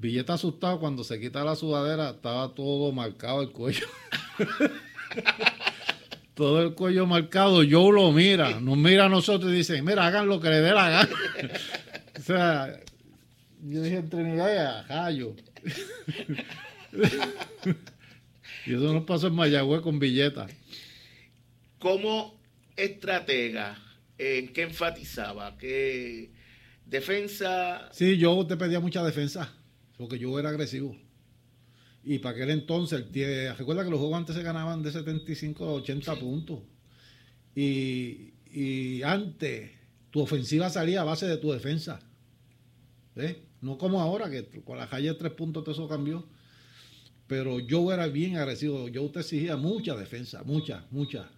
Villeta asustado cuando se quita la sudadera, estaba todo marcado el cuello. todo el cuello marcado. Joe lo mira, nos mira a nosotros y dice, mira, hagan lo que le dé la gana. o sea, yo dije en Trinidad y a Jayo. y eso nos pasó en Mayagüez con Villeta. Como estratega, ¿en qué enfatizaba? ¿Qué defensa? Sí, yo te pedía mucha defensa porque yo era agresivo. Y para aquel entonces, recuerda que los juegos antes se ganaban de 75 a 80 puntos. Y, y, antes, tu ofensiva salía a base de tu defensa. ¿Ves? No como ahora, que con la calle de tres puntos todo eso cambió. Pero yo era bien agresivo. Yo te exigía mucha defensa, mucha, mucha.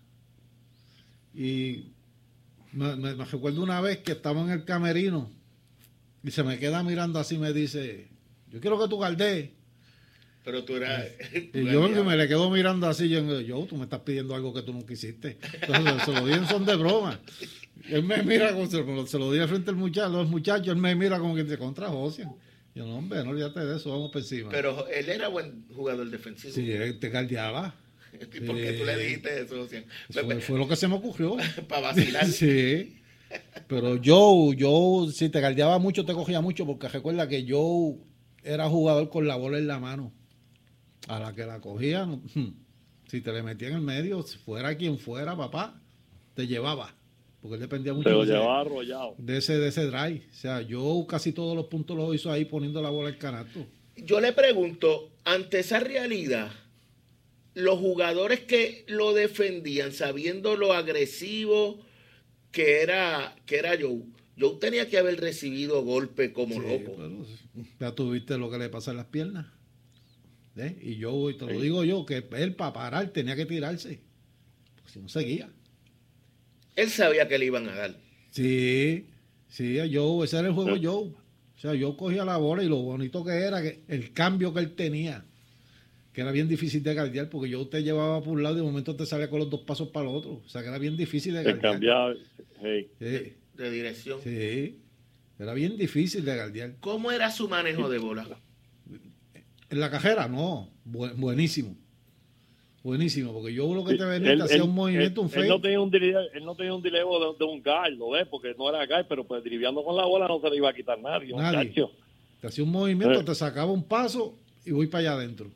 Y me, recuerdo una vez que estaba en el camerino y se me queda mirando así y me dice, yo quiero que tú galdees. Pero tú eras. y yo me le quedo mirando así, yo, yo, tú me estás pidiendo algo que tú no quisiste. Entonces se lo di en son de broma. él me mira como se, se lo di al frente al muchacho, los muchachos, él me mira como que te contra Josian. Yo, no, hombre, no olvídate de eso, vamos por encima. Pero él era buen jugador defensivo. Sí, él te galdeaba. ¿Y por qué tú le dijiste eso, Josian? Fue, fue, lo que se me ocurrió. Para vacilar. sí. Pero yo, yo, si te galdeaba mucho, te cogía mucho, porque recuerda que yo era jugador con la bola en la mano. A la que la cogían, si te le metían en el medio, fuera quien fuera, papá, te llevaba. Porque él dependía mucho de, de, ese, de ese drive. O sea, yo casi todos los puntos los hizo ahí poniendo la bola en canasto. Yo le pregunto, ante esa realidad, los jugadores que lo defendían, sabiendo lo agresivo que era, que era Joe, yo tenía que haber recibido golpe como loco. ya tuviste lo que le pasa en las piernas. ¿eh? Y yo, te lo digo yo, que él para parar tenía que tirarse. Porque si no seguía. Él sabía que le iban a dar. Sí, sí, yo, ese era el juego yo. O sea, yo cogía la bola y lo bonito que era que el cambio que él tenía, que era bien difícil de guardiar, porque yo te llevaba por un lado y de momento te salía con los dos pasos para el otro. O sea, que era bien difícil de guardiar. De, dirección. Sí, era bien difícil de guardiar. ¿Cómo era su manejo de bola? En la cajera, no, buenísimo. Buenísimo, porque yo lo que te venía te hacía un movimiento, un fake. Él no tenía un, él no tenía un dileo de, un guard, ¿lo ves? Porque no era guard, pero pues driviando con la bola no se le iba a quitar nadie. nadie. Te hacía un movimiento, eh. te sacaba un paso y voy para allá adentro.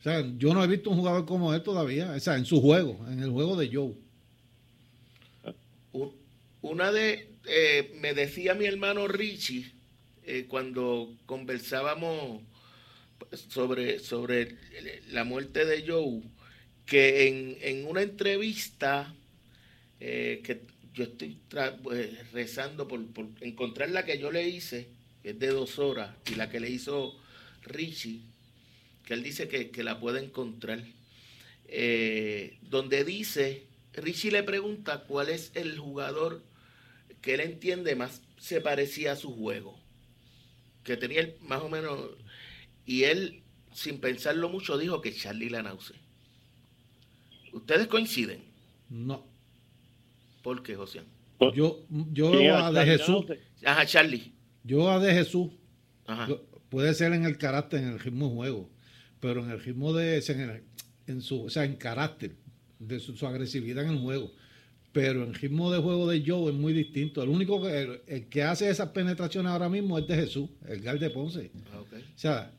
O sea, yo no he visto un jugador como él todavía, o sea, en su juego, en el juego de Joe. Una de, eh, me decía mi hermano Richie, eh, cuando conversábamos sobre, sobre la muerte de Joe, que en, en una entrevista eh, que yo estoy rezando por, encontrar la que yo le hice, que es de dos horas, y la que le hizo Richie, que él dice que, que la puede encontrar, donde dice, Richie le pregunta cuál es el jugador que él entiende más se parecía a su juego, que tenía más o menos y él, sin pensarlo mucho, dijo que Charlie Lanause. ¿Ustedes coinciden? No. ¿Por qué, José? Yo, yo a de Jesús. Ajá, Charlie. Yo a de Jesús. puede ser en el carácter, en el ritmo de juego, pero en el ritmo de. En, en su, o sea, en carácter, de su, agresividad en el juego. Pero el ritmo de juego de Joe es muy distinto. El único que, el, que hace esas penetraciones ahora mismo es de Jesús, el Gal de Ponce. Ah, o sea,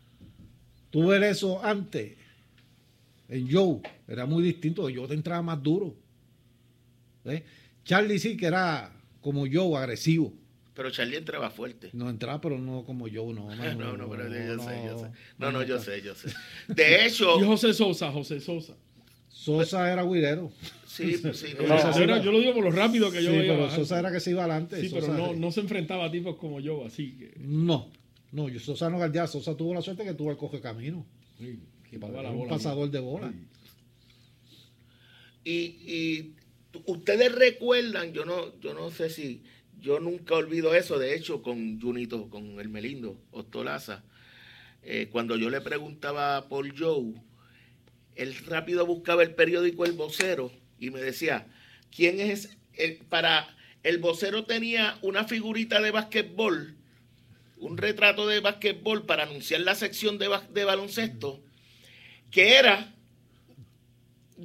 Tú ver eso antes, en Joe, era muy distinto. Yo te entraba más duro. Charlie sí que era como Joe, agresivo. Pero Charlie entraba fuerte. No entraba, pero no como Joe, no. No, no, no, pero yo sé, yo sé. No, no, yo sé, yo sé. De hecho. Y José Sosa, José Sosa. Sosa era guirero. Sí, sí. No, yo lo digo por lo rápido que yo sí, pero Sosa era que se iba adelante. Sí, pero no, no se enfrentaba a tipos como yo, así que. No, no, yo Sosa no guardaba. Sosa tuvo la suerte que tuvo el coge camino. Sí, un pasador de bola. Y, y, ustedes recuerdan, yo no, yo no sé si, yo nunca olvido eso, de hecho, con Junito, con el Melindo, Ostolaza, eh, cuando yo le preguntaba por Joe, él rápido buscaba el periódico El Vocero y me decía, ¿quién es? El, para el vocero tenía una figurita de basquetbol un retrato de basquetbol para anunciar la sección de, de baloncesto, que era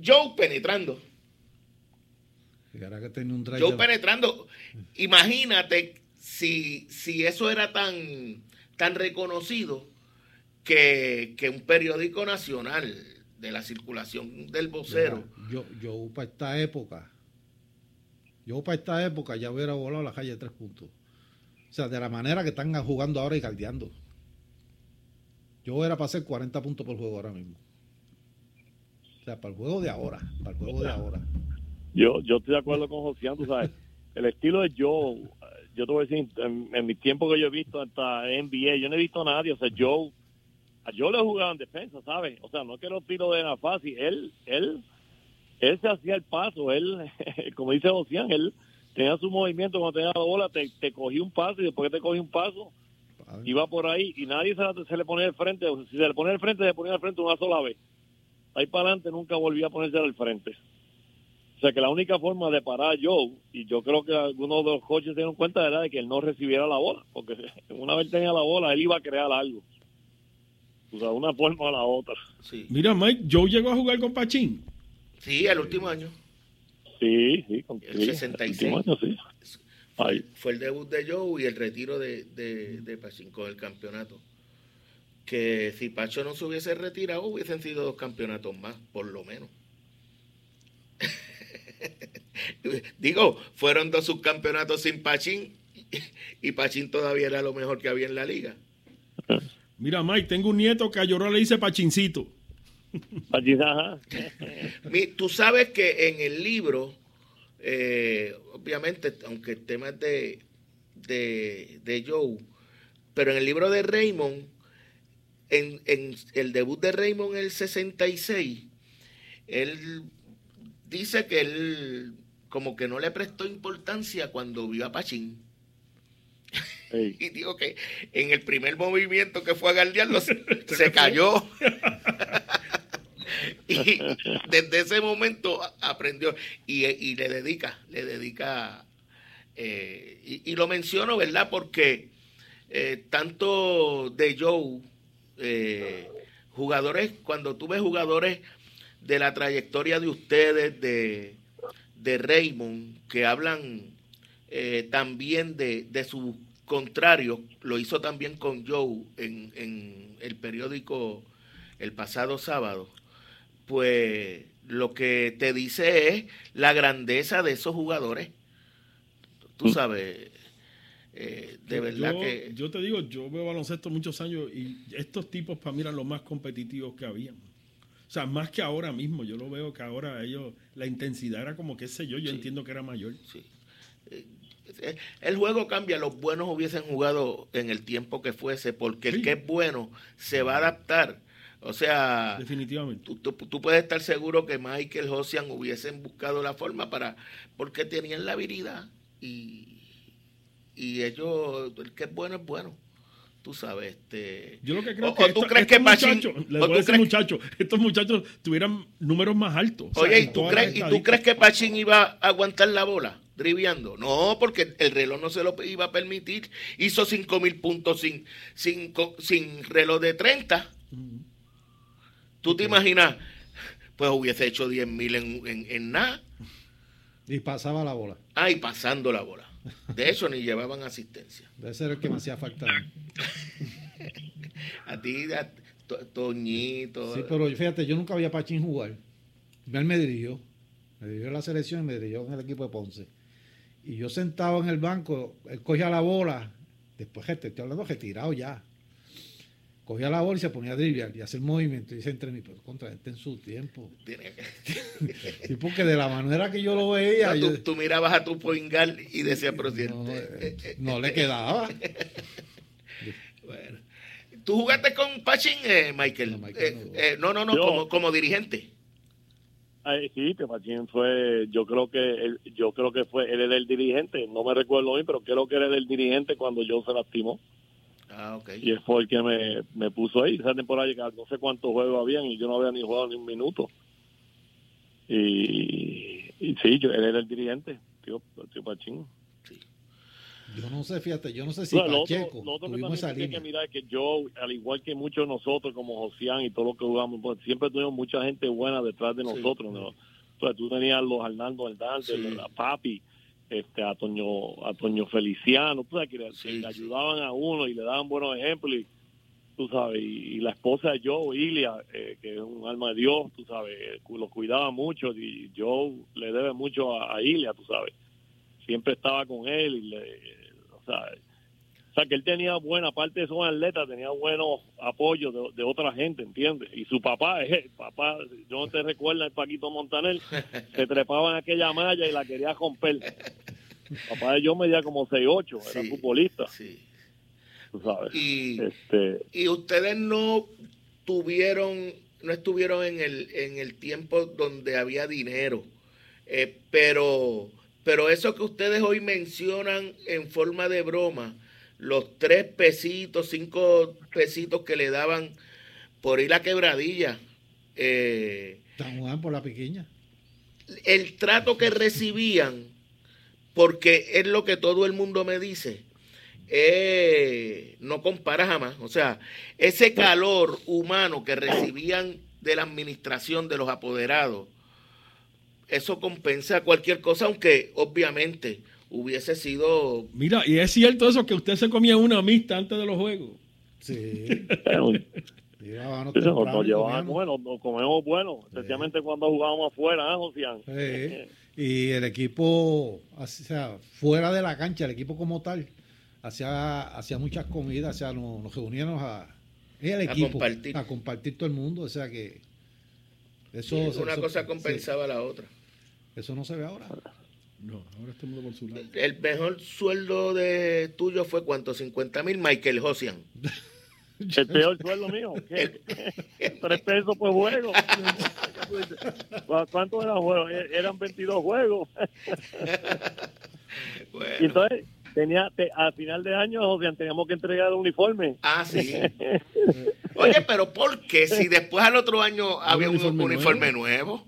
Joe penetrando. Joe penetrando. Imagínate si, si eso era tan, tan reconocido que, un periódico nacional de la circulación del vocero. yo, yo para esta época, yo para esta época ya hubiera volado la calle de tres puntos. O sea, de la manera que están jugando ahora y caldeando. Yo era para hacer 40 puntos por juego ahora mismo. O sea, para el juego de ahora. Para el juego de ahora. Yo, yo estoy de acuerdo con José, tú sabes. El estilo de Joe, yo te voy a decir, en, mi tiempo que yo he visto hasta NBA, yo no he visto a nadie. O sea, Joe, Joe le jugaba en defensa, ¿sabes? O sea, no es que los tiros de la fácil. Él, él, él se hacía el paso. Él, como dice Ocean, él tenía su movimiento cuando tenía la bola, te, te cogí un paso y después que te cogí un paso, iba por ahí y nadie se, le ponía al frente. Si se le ponía al frente, se ponía al frente una sola vez. Ahí para adelante nunca volvía a ponerse al frente. O sea que la única forma de parar a Joe, y yo creo que algunos de los coches se dieron cuenta, era de que él no recibiera la bola, porque una vez tenía la bola, él iba a crear algo. O sea, una forma a la otra. Mira, Mike, Joe llegó a jugar con Pachín. Sí, el último año. Sí, sí, con, el 66. Fue el debut de Joe y el retiro de, de, de Pachín con el campeonato. Que si Pacho no se hubiese retirado, hubiesen sido dos campeonatos más, por lo menos. Digo, fueron dos subcampeonatos sin Pachín y Pachín todavía era lo mejor que había en la liga. Mira, Mike, tengo un nieto que a llorar le dice Pachincito. Tú sabes que en el libro, eh, obviamente, aunque el tema es de, de, Joe, pero en el libro de Raymond, en, en, el debut de Raymond en el 66, él dice que él como que no le prestó importancia cuando vio a Pachín. Y digo que en el primer movimiento que fue a guardiarlo se cayó. y desde ese momento aprendió y, le dedica, le dedica, eh, y, lo menciono, ¿verdad? Porque eh, tanto de Joe, eh, jugadores, cuando tú ves jugadores de la trayectoria de ustedes, de, de Raymond, que hablan también de, de sus contrarios, lo hizo también con Joe en, en el periódico el pasado sábado pues lo que te dice es la grandeza de esos jugadores. Tú mm. sabes, eh, de verdad que... Yo te digo, yo veo baloncesto muchos años y estos tipos para mí eran los más competitivos que habían. O sea, más que ahora mismo, yo lo veo que ahora ellos, la intensidad era como, qué sé yo, yo entiendo que era mayor. Sí. Eh, el juego cambia, los buenos hubiesen jugado en el tiempo que fuese, porque el que es bueno se va a adaptar o sea, definitivamente. Tú, puedes estar seguro que Michael Josian hubiesen buscado la forma para, porque tenían la habilidad y, y ellos, el que es bueno es bueno. Tú sabes, este. Yo lo que creo que tú crees que muchachos, muchachos, estos muchachos tuvieran números más altos. Oye, ¿y tú, crees, ¿y tú crees que Pachín iba a aguantar la bola? Driviando. No, porque el reloj no se lo iba a permitir. Hizo 5 mil puntos sin, sin, sin reloj de 30. ¿Tú te imaginas? Pues hubiese hecho 10 mil en, en, nada. Y pasaba la bola. Ah, y pasando la bola. De eso ni llevaban asistencia. Debe ser el que me hacía falta. a ti, a Toñito. Sí, pero fíjate, yo nunca había Pachín jugar. Él me dirigió. Me dirigió la selección y me dirigió en el equipo de Ponce. Y yo sentado en el banco, él cogía la bola. Después, gente, estoy hablando retirado ya cogía la bola y se ponía a driblar y hacer movimiento y dice entre mí, pero contra este en su tiempo. sí, porque de la manera que yo lo veía. tú, mirabas a tu poingal y decías, pero no, le quedaba. bueno. ¿Tú jugaste con Pachín, eh, Michael? Eh, eh, no, no, no, como, como dirigente. Sí, que Pachín fue, yo creo que él, yo creo que fue, él era el dirigente, no me recuerdo bien, pero creo que era el dirigente cuando yo se lastimó. Ah, okay. Y fue el que me, me puso ahí. Esa temporada no sé cuántos juegos habían y yo no había ni jugado ni un minuto. Y, y sí, yo, él era el dirigente, tío, tío Pachín. Yo no sé, fíjate, yo no sé si no, Pacheco lo otro, que también que mirar es que yo, al igual que muchos de nosotros, como Josián y todo lo que jugamos, pues siempre tuvimos mucha gente buena detrás de nosotros. ¿no? Entonces, tú tenías los Arnaldo Hernández, sí. la Papi, este a Toño, a Toño Feliciano, tú sabes, que, le, ayudaban a uno y le daban buenos ejemplos y tú sabes, y, la esposa de Joe, Ilia, eh, que es un alma de Dios, tú sabes, lo cuidaba mucho y Joe le debe mucho a, Ilia, tú sabes, siempre estaba con él y le, o sea, o sea, que él tenía buena, parte de esos atletas, tenía buenos apoyos de, otra gente, ¿entiendes? Y su papá, eh, papá, yo no te recuerdo el Paquito Montanel, se trepaba en aquella malla y la quería romper. papá de yo medía como 6'8", era futbolista. Sí. Tú sabes. Y, este, y ustedes no tuvieron, no estuvieron en el, en el tiempo donde había dinero, eh, pero, pero eso que ustedes hoy mencionan en forma de broma, los tres pesitos, cinco pesitos que le daban por ir a quebradilla. Eh, por la pequeña. El trato que recibían, porque es lo que todo el mundo me dice, eh, no compara jamás. O sea, ese calor humano que recibían de la administración de los apoderados, eso compensa cualquier cosa, aunque obviamente hubiese sido... Mira, y es cierto eso que usted se comía una mixta antes de los juegos. Sí. nos llevaban bueno, nos comemos bueno, especialmente cuando jugábamos afuera, ¿eh, Josian? Sí. Y el equipo, o sea, fuera de la cancha, el equipo como tal, hacía, hacía muchas comidas, o sea, nos, reuníamos a, el equipo, a compartir. a compartir todo el mundo, o sea que eso... una cosa compensaba la otra. Eso no se ve ahora. No, ahora estamos por su lado. El mejor sueldo de tuyo fue cuánto, 50 mil, Michael Josian. El peor sueldo mío. Tres pesos por juego. ¿Cuántos eran juegos? E-, eran 22 juegos. Y entonces, tenía a final de año, José, teníamos que entregar el uniforme. Ah, sí. Oye, pero ¿por qué? Si después al otro año había un uniforme, nuevo?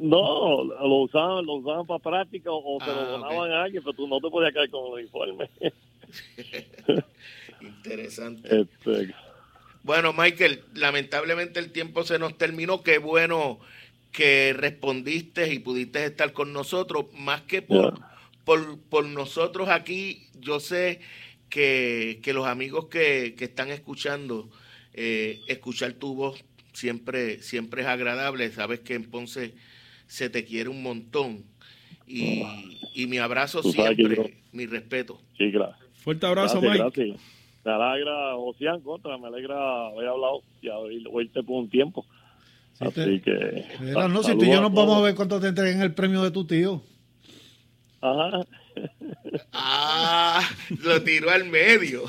No, lo usaban, lo usaban para práctica o, se lo ah, donaban a alguien, pero tú no te podías caer con el uniforme. Interesante. Este, bueno, Michael, lamentablemente el tiempo se nos terminó. Qué bueno que respondiste y pudiste estar con nosotros, más que por, por, nosotros aquí. Yo sé que, los amigos que, están escuchando, eh, escuchar tu voz siempre, siempre es agradable. Sabes que en Ponce se te quiere un montón. Y, y mi abrazo siempre, mi respeto. Sí. Fuerte abrazo, Mike. Me alegra, Ocean, contra, me alegra haber hablado y oírte por un tiempo. Así que. no, si tú y yo nos vamos a ver cuánto te entreguen el premio de tu tío. Ajá. Ah, lo tiró al medio.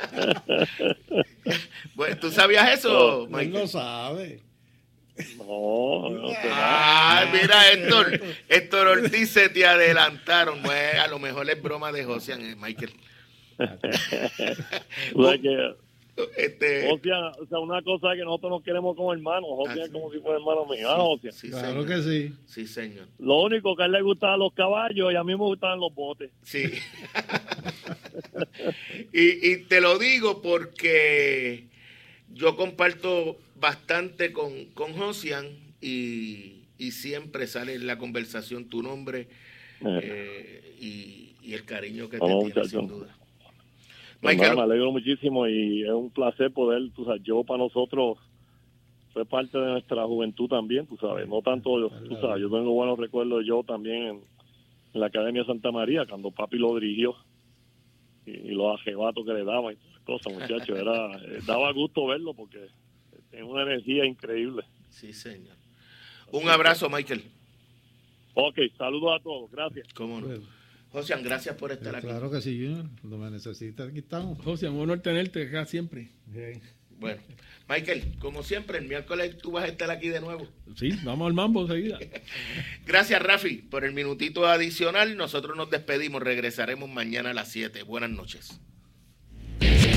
bueno, ¿Tú sabías eso, no, Él lo sabe. No, no Ah, mira, Héctor, Héctor Ortiz se te adelantaron. Bueno, a lo mejor es broma de Josian, eh, Michael. este... o sea, una cosa es que nosotros nos queremos como hermanos, José es como si fuera hermano mío, ¿ah, claro que sí. Sí, señor. Lo único que a él le gustaban los caballos y a mí me gustaban los botes. Sí. y, te lo digo porque yo comparto bastante con, con Josian y, siempre sale en la conversación tu nombre eh. Eh, y, el cariño que te tiene, sin duda. Me alegro muchísimo y es un placer poder, tú sabes, yo para nosotros fue parte de nuestra juventud también, tú sabes, no tanto, tú sabes, yo tengo buenos recuerdos yo también en, la Academia Santa María, cuando papi lo dirigió y, los ajebatos que le daban y todas cosas, muchachos, era, eh, daba gusto verlo porque tiene una energía increíble. Sí, señor. Un abrazo, Michael. Ok, saludos a todos, gracias. ¿Cómo no? Josian, gracias por estar aquí. Claro que sí, Junior. Cuando me necesitas, aquí estamos. Josian, un honor tenerte acá siempre. Bueno, Michael, como siempre, el miércoles tú vas a estar aquí de nuevo. Sí, vamos al mambo enseguida. gracias, Rafi, por el minutito adicional. Nosotros nos despedimos. Regresaremos mañana a las 7. Buenas noches.